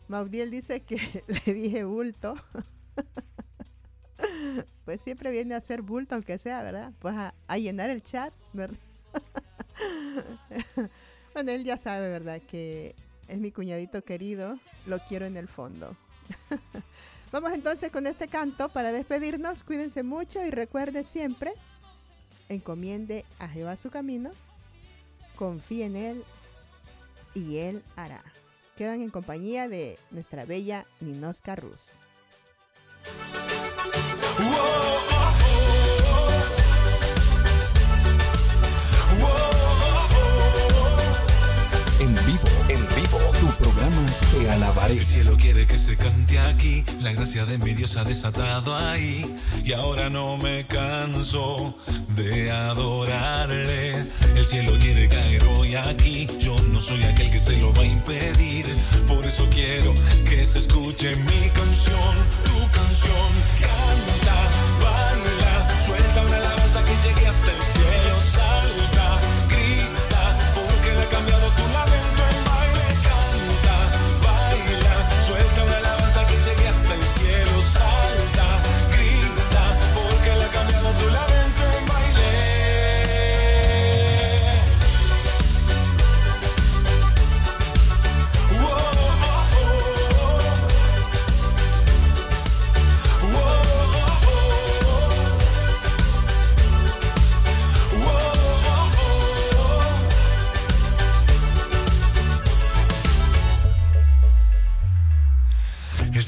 Maudiel dice que le dije bulto. pues siempre viene a hacer bulto, aunque sea, ¿verdad? Pues a, a llenar el chat, ¿verdad? bueno, él ya sabe, ¿verdad? Que es mi cuñadito querido, lo quiero en el fondo. Vamos entonces con este canto para despedirnos. Cuídense mucho y recuerde siempre, encomiende a Jehová su camino, confíe en Él y Él hará. Quedan en compañía de nuestra bella Ninosca Ruz. En El cielo quiere que se cante aquí, la gracia de mi Dios ha desatado ahí, y ahora no me canso de adorarle. El cielo quiere caer hoy aquí, yo no soy aquel que se lo va a impedir, por eso quiero que se escuche mi canción, tu canción, canta, baila, suelta una alabanza que llegue hasta el cielo,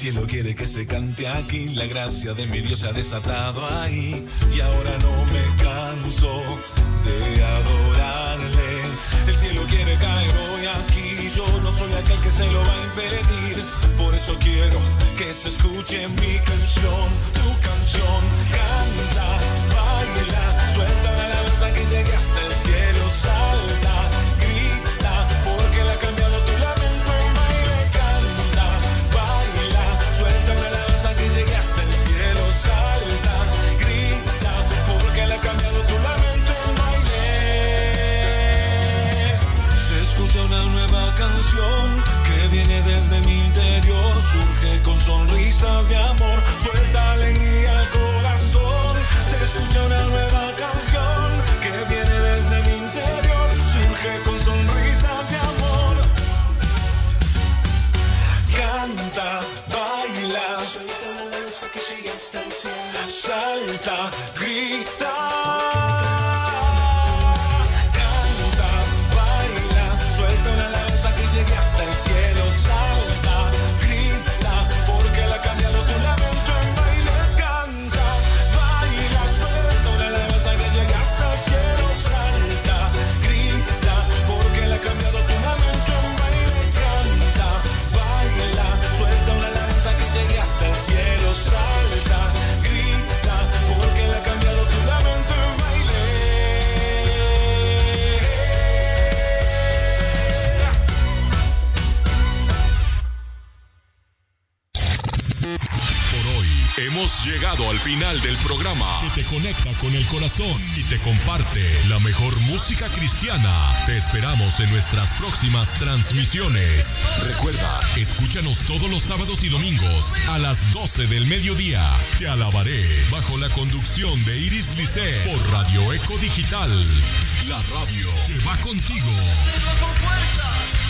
cielo quiere que se cante aquí, la gracia de mi Dios se ha desatado ahí. Y ahora no me canso de adorarle. El cielo quiere caer hoy aquí, yo no soy aquel que se lo va a impedir, por eso quiero que se escuche mi canción, tu canción, canta, baila, suelta una alabanza que llegue hasta el cielo, salta, canción que viene desde mi interior, surge con sonrisas de amor, suelta alegría al corazón, se escucha una nueva canción que viene desde mi interior, surge con sonrisas de amor. Canta, baila, suelta una que llega hasta salta, grita. Hemos llegado al final del programa que te conecta con el corazón y te comparte la mejor música cristiana. Te esperamos en nuestras próximas transmisiones. Recuerda, escúchanos todos los sábados y domingos a las 12 del mediodía. Te alabaré bajo la conducción de Iris Lice por Radio Eco Digital. La radio que va contigo. con fuerza.